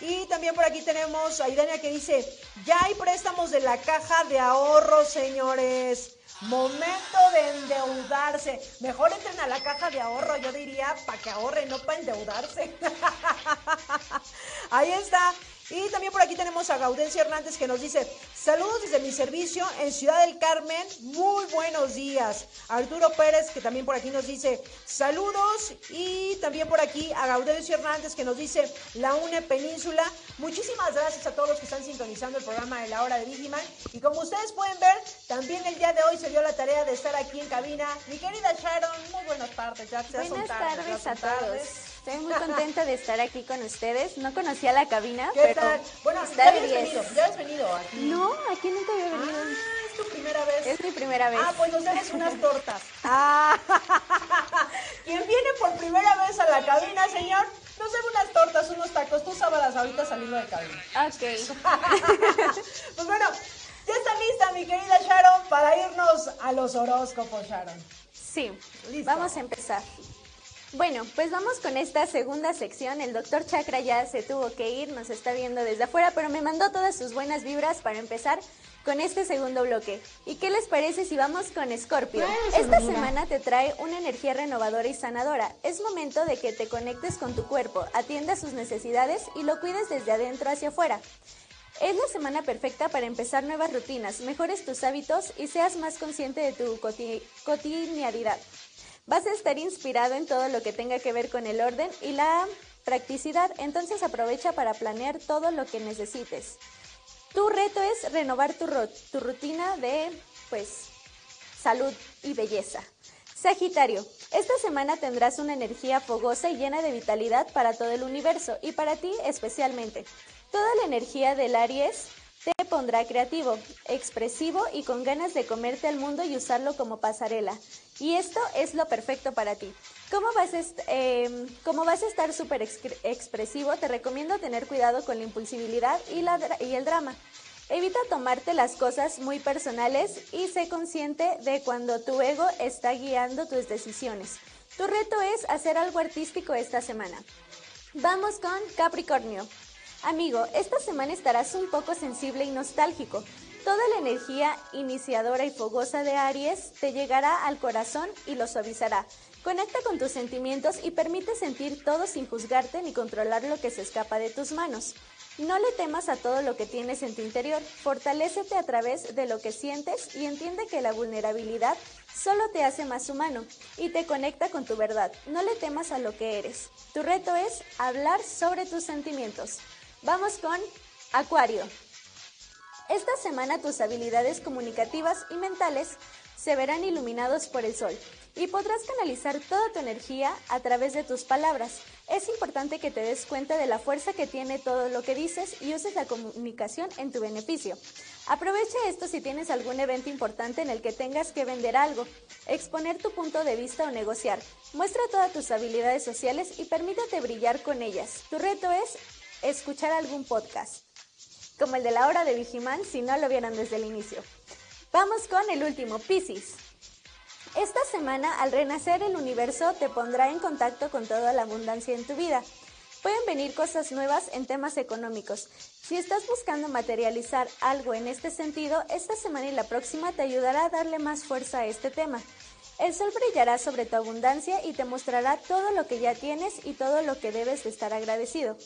Y también por aquí tenemos a Idania que dice, ya hay préstamos de la caja de ahorros, señores. Momento de endeudarse. Mejor entren a la caja de ahorro, yo diría, para que ahorren, no para endeudarse. <laughs> Ahí está. Y también por aquí tenemos a Gaudencia Hernández que nos dice, saludos desde mi servicio en Ciudad del Carmen, muy buenos días. Arturo Pérez que también por aquí nos dice, saludos. Y también por aquí a Gaudencio Hernández que nos dice, la UNE Península. Muchísimas gracias a todos los que están sintonizando el programa de la hora de Digiman. Y como ustedes pueden ver, también el día de hoy se dio la tarea de estar aquí en cabina. Mi querida Sharon, muy buenas tardes. Ya, buenas tardes a todos. Estoy muy contenta de estar aquí con ustedes. No conocía la cabina, pero bueno, ya habías venido, ya has venido aquí. No, aquí nunca había venido. Ah, es tu primera vez. Es mi primera vez. Ah, pues nos debes unas tortas. Ah. <laughs> Quien viene por primera vez a la cabina, señor, nos debe unas tortas, unos tacos. Tú sábalas ahorita saliendo de cabina. Ok. <laughs> pues bueno, ya está lista mi querida Sharon para irnos a los horóscopos, Sharon. Sí, Listo. vamos a empezar. Bueno, pues vamos con esta segunda sección. El doctor Chakra ya se tuvo que ir, nos está viendo desde afuera, pero me mandó todas sus buenas vibras para empezar con este segundo bloque. ¿Y qué les parece si vamos con Scorpio? Esta semana te trae una energía renovadora y sanadora. Es momento de que te conectes con tu cuerpo, atiendas sus necesidades y lo cuides desde adentro hacia afuera. Es la semana perfecta para empezar nuevas rutinas, mejores tus hábitos y seas más consciente de tu cotidianidad. Vas a estar inspirado en todo lo que tenga que ver con el orden y la practicidad, entonces aprovecha para planear todo lo que necesites. Tu reto es renovar tu, tu rutina de, pues, salud y belleza. Sagitario, esta semana tendrás una energía fogosa y llena de vitalidad para todo el universo y para ti especialmente. Toda la energía del Aries te pondrá creativo, expresivo y con ganas de comerte al mundo y usarlo como pasarela. Y esto es lo perfecto para ti. Como vas, em, vas a estar súper expresivo, te recomiendo tener cuidado con la impulsividad y, y el drama. Evita tomarte las cosas muy personales y sé consciente de cuando tu ego está guiando tus decisiones. Tu reto es hacer algo artístico esta semana. Vamos con Capricornio. Amigo, esta semana estarás un poco sensible y nostálgico. Toda la energía iniciadora y fogosa de Aries te llegará al corazón y lo suavizará. Conecta con tus sentimientos y permite sentir todo sin juzgarte ni controlar lo que se escapa de tus manos. No le temas a todo lo que tienes en tu interior, fortalécete a través de lo que sientes y entiende que la vulnerabilidad solo te hace más humano y te conecta con tu verdad. No le temas a lo que eres. Tu reto es hablar sobre tus sentimientos. Vamos con Acuario. Esta semana tus habilidades comunicativas y mentales se verán iluminados por el sol y podrás canalizar toda tu energía a través de tus palabras. Es importante que te des cuenta de la fuerza que tiene todo lo que dices y uses la comunicación en tu beneficio. Aprovecha esto si tienes algún evento importante en el que tengas que vender algo, exponer tu punto de vista o negociar. Muestra todas tus habilidades sociales y permítete brillar con ellas. Tu reto es escuchar algún podcast, como el de la hora de Vigimán si no lo vieron desde el inicio. Vamos con el último, Pisces. Esta semana, al renacer el universo, te pondrá en contacto con toda la abundancia en tu vida. Pueden venir cosas nuevas en temas económicos. Si estás buscando materializar algo en este sentido, esta semana y la próxima te ayudará a darle más fuerza a este tema. El sol brillará sobre tu abundancia y te mostrará todo lo que ya tienes y todo lo que debes de estar agradecido.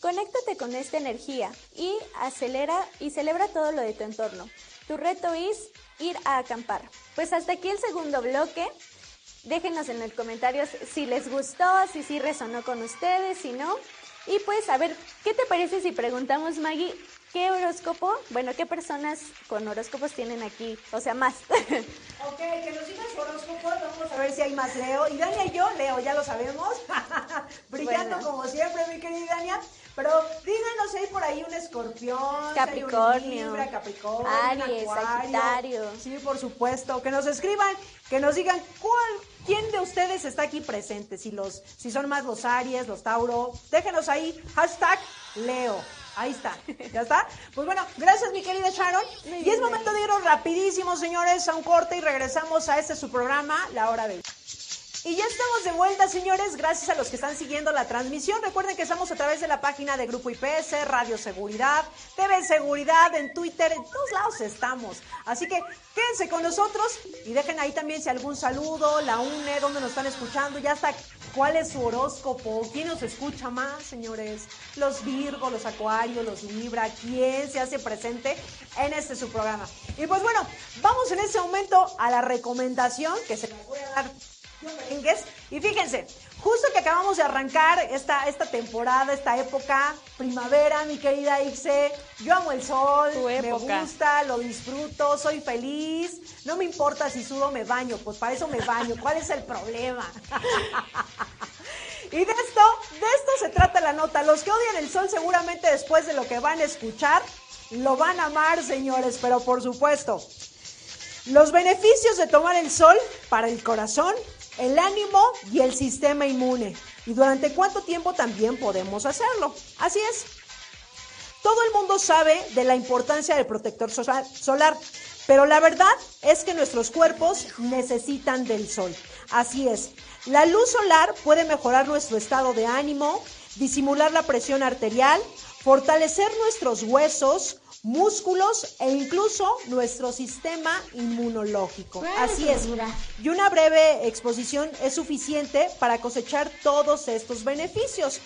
Conéctate con esta energía y acelera y celebra todo lo de tu entorno. Tu reto es ir a acampar. Pues hasta aquí el segundo bloque. Déjenos en los comentarios si les gustó, si sí resonó con ustedes, si no. Y pues a ver, ¿qué te parece si preguntamos, Maggie, ¿Qué horóscopo? Bueno, ¿qué personas con horóscopos tienen aquí? O sea, más. <laughs> Ok, que nos digan su horóscopo, vamos a ver si hay más Leo. Y Dania y yo, Leo, ya lo sabemos. <laughs> Brillando Bueno. como siempre, mi querida Dania. Pero díganos si hay por ahí un escorpión, si hay un Capricornio. Libra, Capricornio, Aries, Acuario. Sagitario. Sí, por supuesto. Que nos escriban, que nos digan cuál, quién de ustedes está aquí presente. Si los, si son más los Aries, los Tauro. Déjenos ahí, hashtag Leo. Ahí está, ¿ya está? Pues bueno, gracias mi querida Sharon. y es momento de irnos rapidísimo, señores, a un corte y regresamos a este su programa, La Hora de... Y ya estamos de vuelta, señores, gracias a los que están siguiendo la transmisión. Recuerden que estamos a través de la página de Grupo IPS, Radio Seguridad, TV Seguridad, en Twitter, en todos lados estamos. Así que quédense con nosotros y dejen ahí también si algún saludo, la UNE, donde nos están escuchando, ya está. ¿Cuál es su horóscopo? ¿Quién nos escucha más, señores? Los Virgo, los Acuarios, los Libra, ¿quién se hace presente en este su programa? Y pues bueno, vamos en este momento a la recomendación que se las voy a dar. Y fíjense, justo que acabamos de arrancar esta, esta temporada, esta época, primavera, mi querida Ixe, yo amo el sol, me gusta, lo disfruto, soy feliz, no me importa si sudo, me baño, pues para eso me baño, ¿cuál es el problema? <laughs> Y de esto, de esto se trata la nota. Los que odian el sol seguramente después de lo que van a escuchar, lo van a amar, señores, pero por supuesto. Los beneficios de tomar el sol para el corazón, el ánimo y el sistema inmune. Y durante cuánto tiempo también podemos hacerlo. Así es. Todo el mundo sabe de la importancia del protector sola- solar, pero la verdad es que nuestros cuerpos necesitan del sol. Así es. La luz solar puede mejorar nuestro estado de ánimo, disimular la presión arterial, fortalecer nuestros huesos, músculos e incluso nuestro sistema inmunológico. Así es. Y una breve exposición es suficiente para cosechar todos estos beneficios.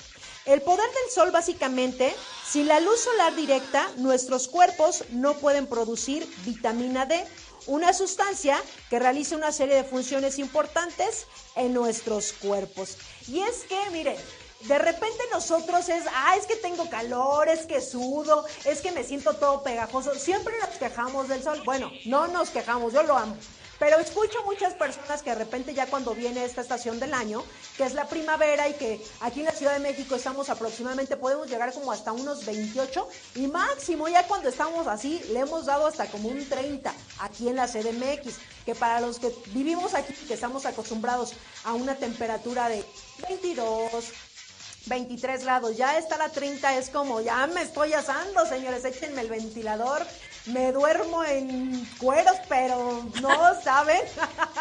El poder del sol básicamente, sin la luz solar directa, nuestros cuerpos no pueden producir vitamina D, una sustancia que realiza una serie de funciones importantes en nuestros cuerpos. Y es que, miren, de repente nosotros es, ah, es que tengo calor, es que sudo, es que me siento todo pegajoso. Siempre nos quejamos del sol. Bueno, no nos quejamos, yo lo amo. Pero escucho muchas personas que de repente ya cuando viene esta estación del año, que es la primavera y que aquí en la Ciudad de México estamos aproximadamente, podemos llegar como hasta unos 28 y máximo ya cuando estamos así, le hemos dado hasta como un 30 aquí en la CDMX, que para los que vivimos aquí, que estamos acostumbrados a una temperatura de 22, 23 grados, ya está la 30, es como, ya me estoy asando, señores, échenme el ventilador, me duermo en cueros, pero no, ¿saben? <laughs>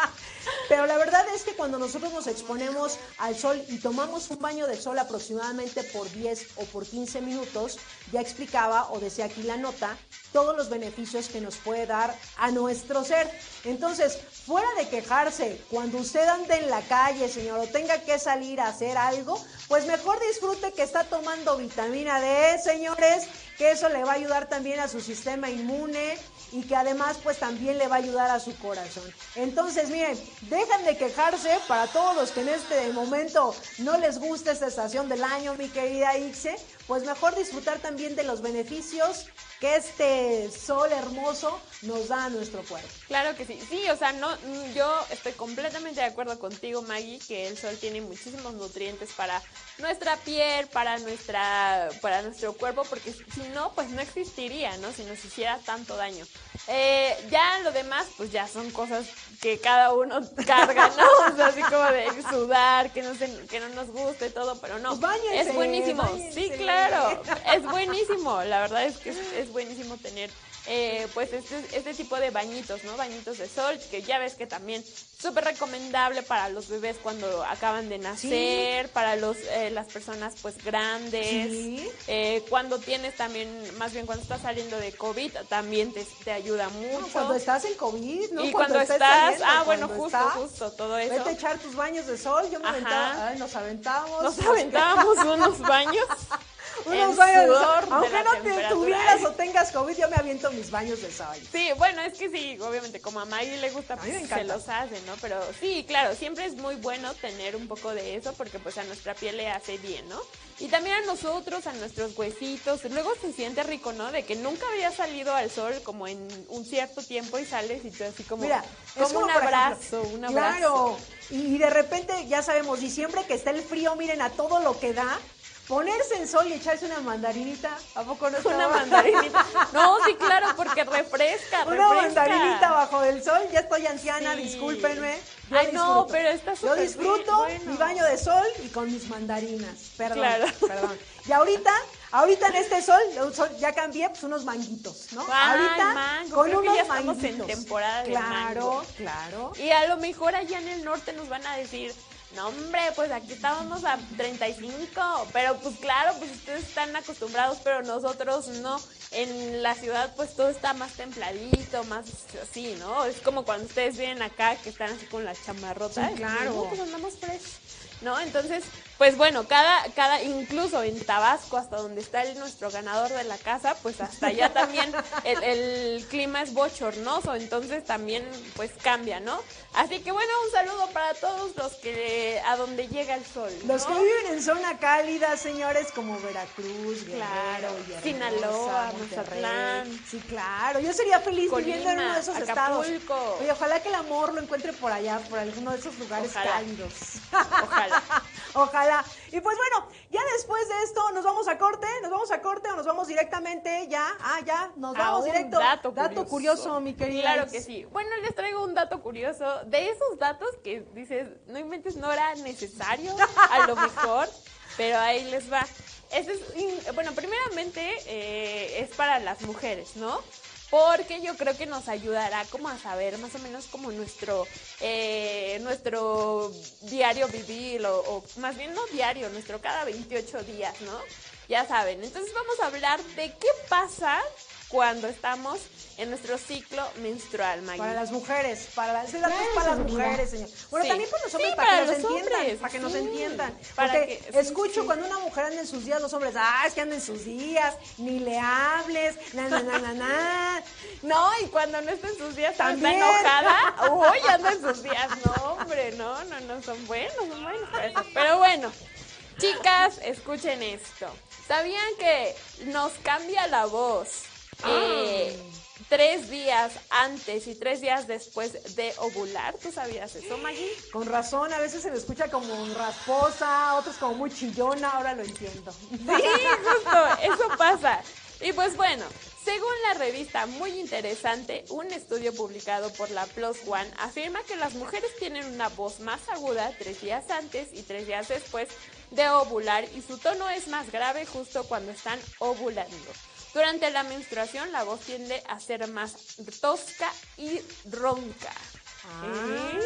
Pero la verdad es que cuando nosotros nos exponemos al sol y tomamos un baño de sol aproximadamente por 10 o por 15 minutos, ya explicaba o decía aquí la nota, todos los beneficios que nos puede dar a nuestro ser. Entonces, fuera de quejarse, cuando usted ande en la calle, señor, o tenga que salir a hacer algo, pues mejor disfrute que está tomando vitamina D, señores, que eso le va a ayudar también a su sistema inmune y que además pues también le va a ayudar a su corazón. Entonces, miren, dejan de quejarse para todos los que en este momento no les gusta esta estación del año, mi querida Ixe, pues mejor disfrutar también de los beneficios que este sol hermoso nos da a nuestro cuerpo. Claro que sí. Sí, o sea, no, mm, yo estoy completamente de acuerdo contigo, Maggie, que el sol tiene muchísimos nutrientes para nuestra piel, para nuestra, para nuestro cuerpo, porque si no, pues no existiría, ¿no? Si nos hiciera tanto daño. Eh, ya lo demás, pues ya son cosas que cada uno <laughs> carga, ¿no? O sea, así como de sudar, que no, se- que no nos guste todo, pero no. báñense, es buenísimo. Sí, claro. <laughs> Es buenísimo. La verdad es que es, es buenísimo tener eh, pues este, este tipo de bañitos, ¿no? Bañitos de sol, que ya ves que también súper recomendable para los bebés cuando acaban de nacer, para los eh, las personas pues grandes, Sí. eh, cuando tienes también, más bien cuando estás saliendo de COVID, también te, te ayuda mucho. Cuando estás en COVID, ¿no? Y cuando, estás, saliendo, ah, bueno, justo, estás, justo, todo eso. Vete a echar tus baños de sol, yo me aventaba, ay, nos aventamos. Nos aventábamos <laughs> unos baños. <laughs> Unos baños de Aunque no te tuvieras o tengas COVID, yo me aviento mis baños de sol. Sí, bueno, es que sí, obviamente, como a Maggie le gusta, pues, se los hace, ¿no? Pero sí, claro, siempre es muy bueno tener un poco de eso porque pues a nuestra piel le hace bien, ¿no? Y también a nosotros, a nuestros huesitos. Luego se siente rico, ¿no? De que nunca había salido al sol como en un cierto tiempo y sales y tú así como, Mira, es como, un ejemplo, abrazo, un abrazo. Claro, y de repente, ya sabemos, diciembre que está el frío, miren a todo lo que da. Ponerse en sol y echarse una mandarinita, ¿a poco no está Una mandarinita. <laughs> No, sí, claro, porque refresca, Una mandarinita bajo el sol, ya estoy anciana, Sí. discúlpenme. Yo Ay, no, pero está Yo súper bien, disfruto bueno. mi baño de sol y con mis mandarinas. Perdón, Claro. perdón. Y ahorita, ahorita en este sol, ya cambié, pues unos manguitos, ¿no? Ay, ahorita mango, con creo que unos ya estamos en temporada de Claro, mango. claro. Y a lo mejor allá en el norte nos van a decir, no hombre, pues aquí estábamos a 35, pero pues claro, pues ustedes están acostumbrados, pero nosotros no. En la ciudad pues todo está más templadito, más así, ¿no? Es como cuando ustedes vienen acá que están así con la chamarrota. Sí, claro. No, pues andamos fresh. ¿No? Entonces, pues bueno, cada, cada, incluso en Tabasco, hasta donde está el, nuestro ganador de la casa, pues hasta allá <laughs> también el, el clima es bochornoso, entonces también pues cambia, ¿no? Así que bueno, un saludo para todos los que a donde llega el sol. ¿no? Los que viven en zona cálida, señores, como Veracruz, Guerrero, Claro, Sinaloa. Mazatlán. Sí, claro. Yo sería feliz viviendo en uno de esos Acapulco. estados. Oye, ojalá que el amor lo encuentre por allá, por alguno de esos lugares Ojalá. cálidos. Ojalá. <laughs> Ojalá. Y pues bueno, ya después de esto nos vamos a corte, nos vamos a corte o nos vamos directamente ya, ah, ya, nos A vamos un directo. dato curioso. curioso. mi querida. Claro que sí. Bueno, les traigo un dato curioso. De esos datos que dices, no inventes, no era necesario, a lo mejor, <laughs> pero ahí les va. Ese es, bueno, primeramente eh, es para las mujeres, ¿no? Porque yo creo que nos ayudará como a saber más o menos como nuestro, eh, nuestro diario vivir, o, o más bien no diario, nuestro cada 28 días, ¿no? Ya saben, entonces vamos a hablar de qué pasa cuando estamos en nuestro ciclo menstrual, Maggie. Para las mujeres, para las, Claro, para mujeres, señor. Bueno, Sí. también para los hombres, Sí, para, para que nos los entiendan, hombres, para que nos sí. entiendan. Para Porque que- escucho cuando una mujer anda en sus días, los hombres, ah, es que anda en sus días, ni le hables, na, na, na, na, na. <laughs> No, y cuando no está en sus días también enojada, <laughs> uy, anda en sus días. No, hombre, no, no, no, son buenos, son buenos. Pero bueno, chicas, escuchen esto. ¿Sabían que nos cambia la voz eh, tres días antes y tres días después de ovular? ¿Tú sabías eso, Maggie? Con razón, a veces se me escucha como rasposa, otros como muy chillona, ahora lo entiendo. Sí, justo, eso pasa. Y pues bueno, según la revista muy interesante, un estudio publicado por la Plus One afirma que las mujeres tienen una voz más aguda tres días antes y tres días después de ovular y su tono es más grave justo cuando están ovulando. Durante la menstruación la voz tiende a ser más tosca y ronca. ¿Eh?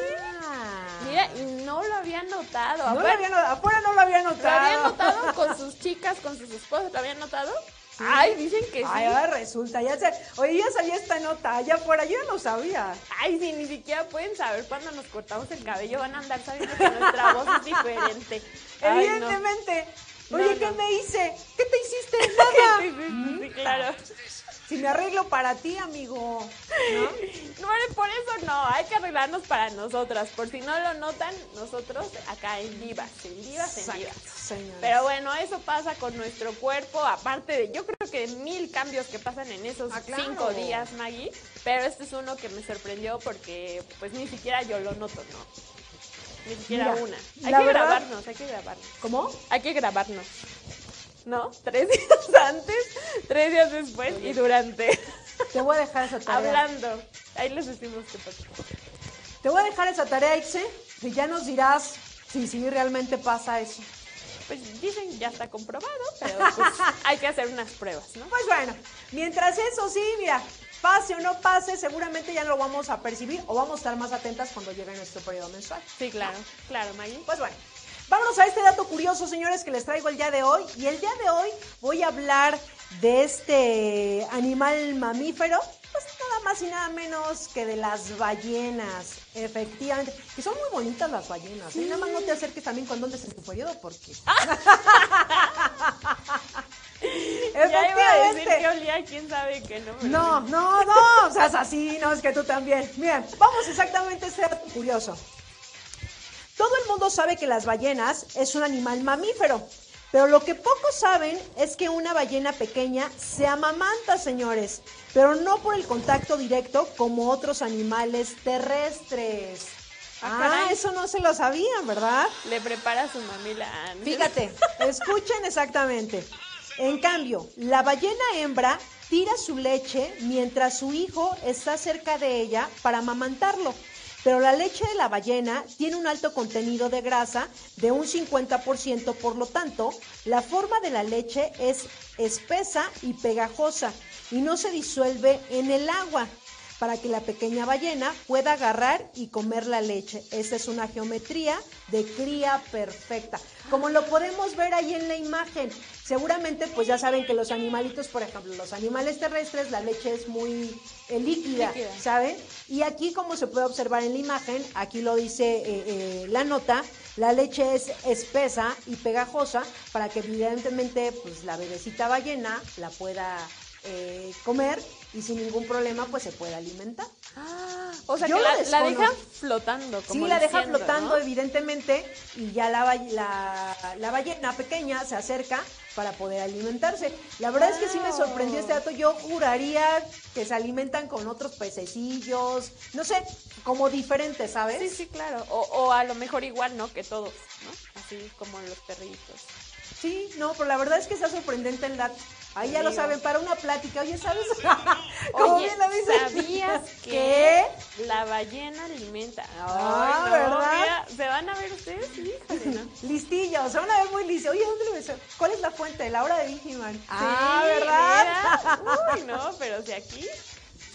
Mira, y no lo había notado. No lo Aparte- había no- afuera no lo había ¿Lo notado. habían notado <laughs> con sus chicas, con sus esposos? ¿Lo habían notado? Ay, dicen que sí. Ay, ahora resulta, ya sé. Oye, ya sabía esta nota, allá afuera, yo no sabía. Ay, sí, ni siquiera pueden saber cuando nos cortamos el cabello. Van a andar sabiendo que nuestra voz es diferente. Ay. Evidentemente. No, Oye, no. ¿qué me hice? ¿Qué te hiciste? <laughs> Nada. Sí, sí, sí, sí, claro. Si me arreglo para ti, amigo. ¿no? No, por eso no, hay que arreglarnos para nosotras. Por si no lo notan, nosotros acá en divas, en divas, en señores. Pero bueno, eso pasa con nuestro cuerpo, aparte de, yo creo que mil cambios que pasan en esos Ah, claro. cinco días, Maggie. Pero este es uno que me sorprendió porque pues ni siquiera yo lo noto, ¿no? Ni siquiera Mira, una. Hay que verdad- grabarnos, hay que grabarnos. ¿Cómo? Hay que grabarnos. ¿No? Tres <laughs> días antes, tres días después y durante. Te voy a dejar esa tarea. Hablando. Ahí les decimos qué pasa. Te voy a dejar esa tarea, Ixe, y ya nos dirás si sí realmente pasa eso. Pues dicen ya está comprobado, pero <laughs> pues hay que hacer unas pruebas, ¿no? Pues bueno, mientras eso sí, mira, pase o no pase, seguramente ya lo vamos a percibir o vamos a estar más atentas cuando llegue nuestro periodo mensual. Sí, claro, claro, Maggie. Pues bueno, vámonos a este dato curioso, señores, que les traigo el día de hoy. Y el día de hoy voy a hablar de este animal mamífero, pues nada más y nada menos que de las ballenas, efectivamente. Que son muy bonitas las ballenas, ¿eh? Nada más no te acerques también cuando andes en tu periodo, porque... <laughs> Ya iba a decir Efectivamente. que olía, quién sabe que no. pero No, no, no, o sea, es así, no, es que tú también. Bien, vamos exactamente a este dato curioso. Todo el mundo sabe que las ballenas es un animal mamífero, pero lo que pocos saben es que una ballena pequeña se amamanta, señores, pero no por el contacto directo como otros animales terrestres. Ah, Ah, eso no se lo sabían, ¿verdad? Le prepara su mamila. Fíjate, <laughs> escuchen exactamente. En cambio, la ballena hembra tira su leche mientras su hijo está cerca de ella para amamantarlo. Pero la leche de la ballena tiene un alto contenido de grasa de un 50%, por lo tanto, la forma de la leche es espesa y pegajosa y no se disuelve en el agua para que la pequeña ballena pueda agarrar y comer la leche. Esta es una geometría de cría perfecta. Como lo podemos ver ahí en la imagen. Seguramente pues ya saben que los animalitos, por ejemplo, los animales terrestres, la leche es muy eh, líquida, Líquida. ¿saben? Y aquí como se puede observar en la imagen, aquí lo dice eh, eh, la nota, la leche es espesa y pegajosa para que evidentemente pues la bebecita ballena la pueda eh, comer y sin ningún problema pues se pueda alimentar. Ah, o sea Yo que la, dejan flotando. Como Sí, la deja flotando ¿no? evidentemente y ya la, la ballena pequeña se acerca para poder alimentarse. La verdad es que sí me sorprendió este dato. Yo juraría que se alimentan con otros pececillos, no sé, como diferentes, ¿sabes? Sí, sí, claro. O, o a lo mejor igual, ¿no? Que todos, ¿no? Así como los perritos. Sí, no, pero la verdad es que está sorprendente el dato. Ahí ya lo saben, para una plática. Oye, ¿sabes? <laughs> Como bien lo dice. ¿sabías <laughs> que la ballena alimenta? Ah, Ay, no, ¿verdad? mira, ¿Se van a ver ustedes? Híjole, ¿no? <laughs> Listillos, se van a ver muy listos. Oye, ¿dónde lo ves? ¿Cuál es la fuente? La hora de Vigiman. Ah, Sí, ¿verdad? mira. Uy, no, pero si aquí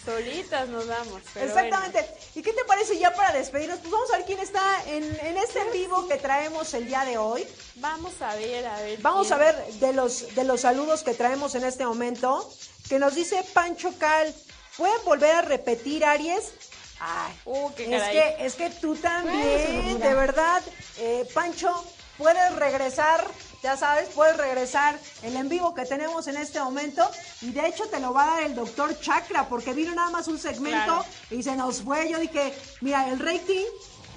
solitas nos damos. Pero Exactamente. ¿Y qué te parece ya para despedirnos? Pues vamos a ver quién está en, en este en vivo que traemos el día de hoy. vamos a ver, a ver. Vamos quién- a ver de los, de los saludos que traemos en este momento. Que nos dice Pancho Cal. ¿Pueden volver a repetir, Aries? Ay, Uh, qué es que, es que tú también, seguridad. de verdad, eh, Pancho, puedes regresar, ya sabes, puedes regresar el en vivo que tenemos en este momento y de hecho te lo va a dar el doctor Chakra porque vino nada más un segmento Claro. y se nos fue. Yo dije, mira, el rating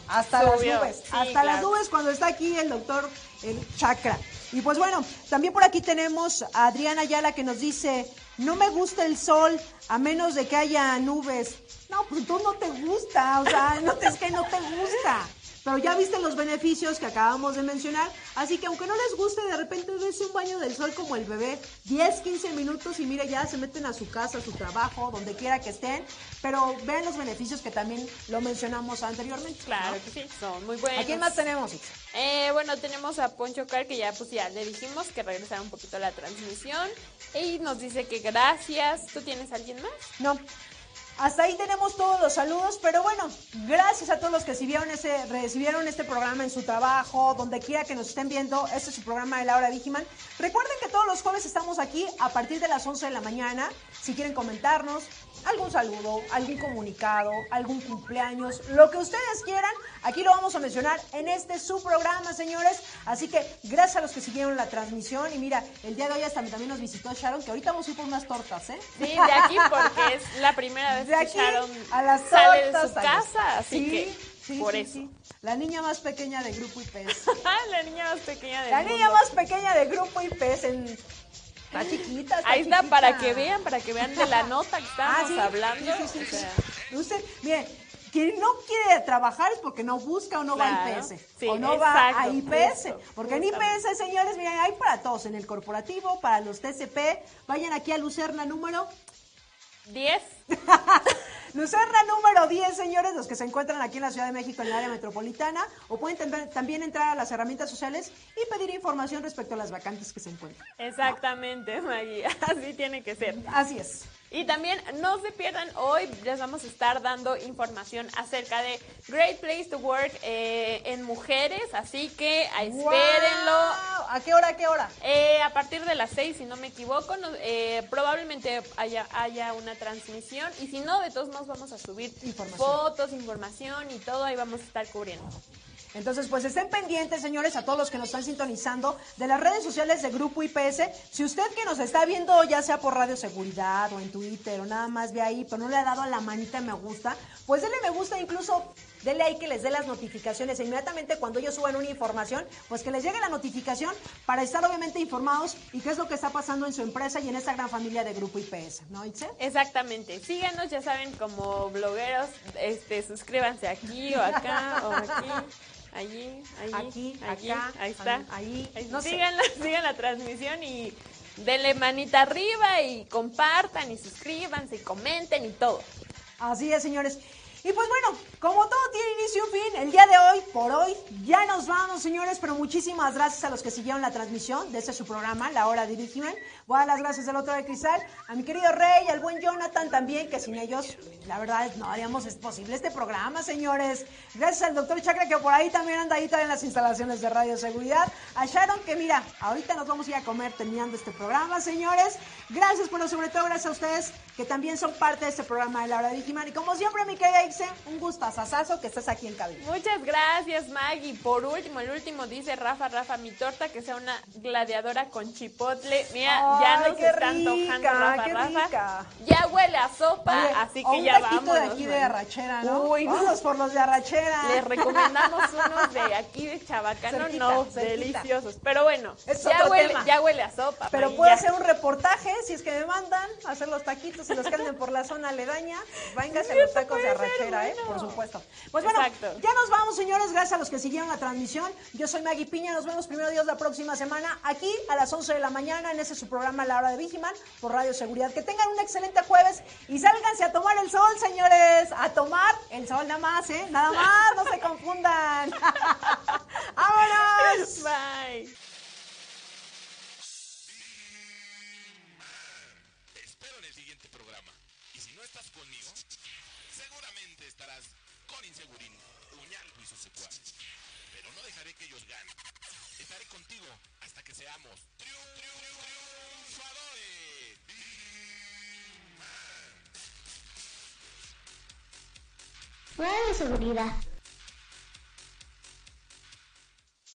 hasta Subió, las nubes, sí, hasta las nubes cuando está aquí el doctor el Chakra. Y pues bueno, también por aquí tenemos a Adriana Ayala que nos dice, no me gusta el sol a menos de que haya nubes. No, pues tú no te gusta, o sea, no es que no te gusta. Pero ya viste los beneficios que acabamos de mencionar, así que aunque no les guste, de repente des un baño del sol como el bebé, 10, 15 minutos y mira, ya se meten a su casa, a su trabajo, donde quiera que estén, pero vean los beneficios que también lo mencionamos anteriormente. Claro ¿no? que sí, son muy buenos. ¿A quién más tenemos? Eh, bueno, tenemos a Poncho Car, que ya pues ya le dijimos que regresara un poquito la transmisión. Y nos dice que gracias. ¿Tú tienes a alguien más? No. Hasta ahí tenemos todos los saludos, pero bueno, gracias a todos los que recibieron, recibieron este programa en su trabajo, donde quiera que nos estén viendo. Este es su programa de Laura Vigiman. Recuerden que todos los jueves estamos aquí a partir de las 11 de la mañana. Si quieren comentarnos algún saludo, algún comunicado, algún cumpleaños, lo que ustedes quieran, aquí lo vamos a mencionar en este su programa, señores. Así que gracias a los que siguieron la transmisión. Y mira, el día de hoy hasta también nos visitó Sharon, que ahorita vamos a ir por unas tortas, ¿eh? Sí, de aquí porque es la primera vez <laughs> De que Sharon a las sale de tortas, su casa, así Sí, que sí, por sí, eso. sí. La niña más pequeña de Grupo IPES. <laughs> la niña más pequeña del La mundo. niña más pequeña de Grupo IPES en... Está chiquita, está Ahí está, chiquita. para que vean, para que vean de la nota que estábamos Ah, sí, hablando. sí, sí, sí, o sea, sí. Usted, miren, quien no quiere trabajar es porque no busca o no va a. IPS. Sí, o no va a IPS. justo, porque en. IPS, señores, miren, hay para todos. En el corporativo, para los TCP. Vayan aquí a Lucerna número 10. <laughs> Lucerna número 10, señores, los que se encuentran aquí en la Ciudad de México, en el área metropolitana, o pueden tam- también entrar a las herramientas sociales y pedir información respecto a las vacantes que se encuentran. Exactamente, Maggie. <laughs> Así tiene que ser. Así es. Y también no se pierdan, hoy les vamos a estar dando información acerca de Great Place to Work eh, en mujeres, así que espérenlo. ¿A qué hora, a qué hora? Eh, a partir de las 6, si no me equivoco, no- eh, probablemente haya, haya una transmisión y si no, de todos modos vamos a subir Información. fotos, información y todo, ahí vamos a estar cubriendo. Entonces, pues estén pendientes, señores, a todos los que nos están sintonizando de las redes sociales de Grupo IPS. Si usted que nos está viendo, ya sea por Radio Seguridad o en Twitter o nada más ve ahí, pero no le ha dado a la manita me gusta, pues denle me gusta, incluso denle ahí que les dé las notificaciones. E inmediatamente cuando ellos suban una información, pues que les llegue la notificación para estar obviamente informados y qué es lo que está pasando en su empresa y en esta gran familia de Grupo IPS, ¿no, Itze? Exactamente. Síganos, ya saben, como blogueros, este, suscríbanse aquí o acá o aquí. <laughs> Allí, allí, Aquí, acá, ahí está. ahí, Ahí- no sigan, la, <laughs> sigan la transmisión y denle manita arriba y compartan y suscríbanse y comenten y todo. Así es, señores. Y pues bueno, como todo tiene inicio y un fin, el día de hoy, por hoy, ya nos vamos, señores, pero muchísimas gracias a los que siguieron la transmisión de este su programa, La Hora de Vigiman. Voy a dar las gracias del otro de Cristal, a mi querido Rey, al buen Jonathan también, que sin ellos, la verdad, no haríamos es posible este programa, señores. Gracias al doctor Chakra, que por ahí también anda ahí en las instalaciones de Radio Seguridad. A Sharon, que mira, ahorita nos vamos a ir a comer terminando este programa, señores. Gracias, pero sobre todo gracias a ustedes, que también son parte de este programa de La Hora. Y como siempre, mi querida Ixe, un gustazazazo que estés aquí en cabina. Muchas gracias, Maggie. Por último, el último dice Rafa, Rafa, mi torta que sea una gladiadora con chipotle. Mira, ya Ay, nos qué está rica, antojando Rafa, qué Rafa. rica. Ya huele a sopa, Oye, así que un ya taquito vamos. de aquí de arrachera, ¿no? Uy, no. Vámonos por los de arrachera. Les recomendamos unos de aquí de Chabacano, Cerquita, no, cerquita. deliciosos. Pero bueno, Es ya huele, tema. ya huele a sopa. Pero puedo hacer un reportaje si es que me mandan a hacer los taquitos y los que anden por la zona aledaña. Véngase a los tacos de arrachera, ¿eh? Por supuesto. Pues bueno, Exacto. ya nos vamos, señores. Gracias a los que siguieron la transmisión. Yo soy Maggie Piña. Nos vemos primero Dios la próxima semana aquí a las 11 de la mañana en ese su programa La Hora de Vigiman por Radio Seguridad. Que tengan un excelente jueves y sálganse a tomar el sol, señores. A tomar el sol nada más, ¿eh? Nada más, no se confundan. <laughs> ¡Vámonos! Bye. Radio Seguridad.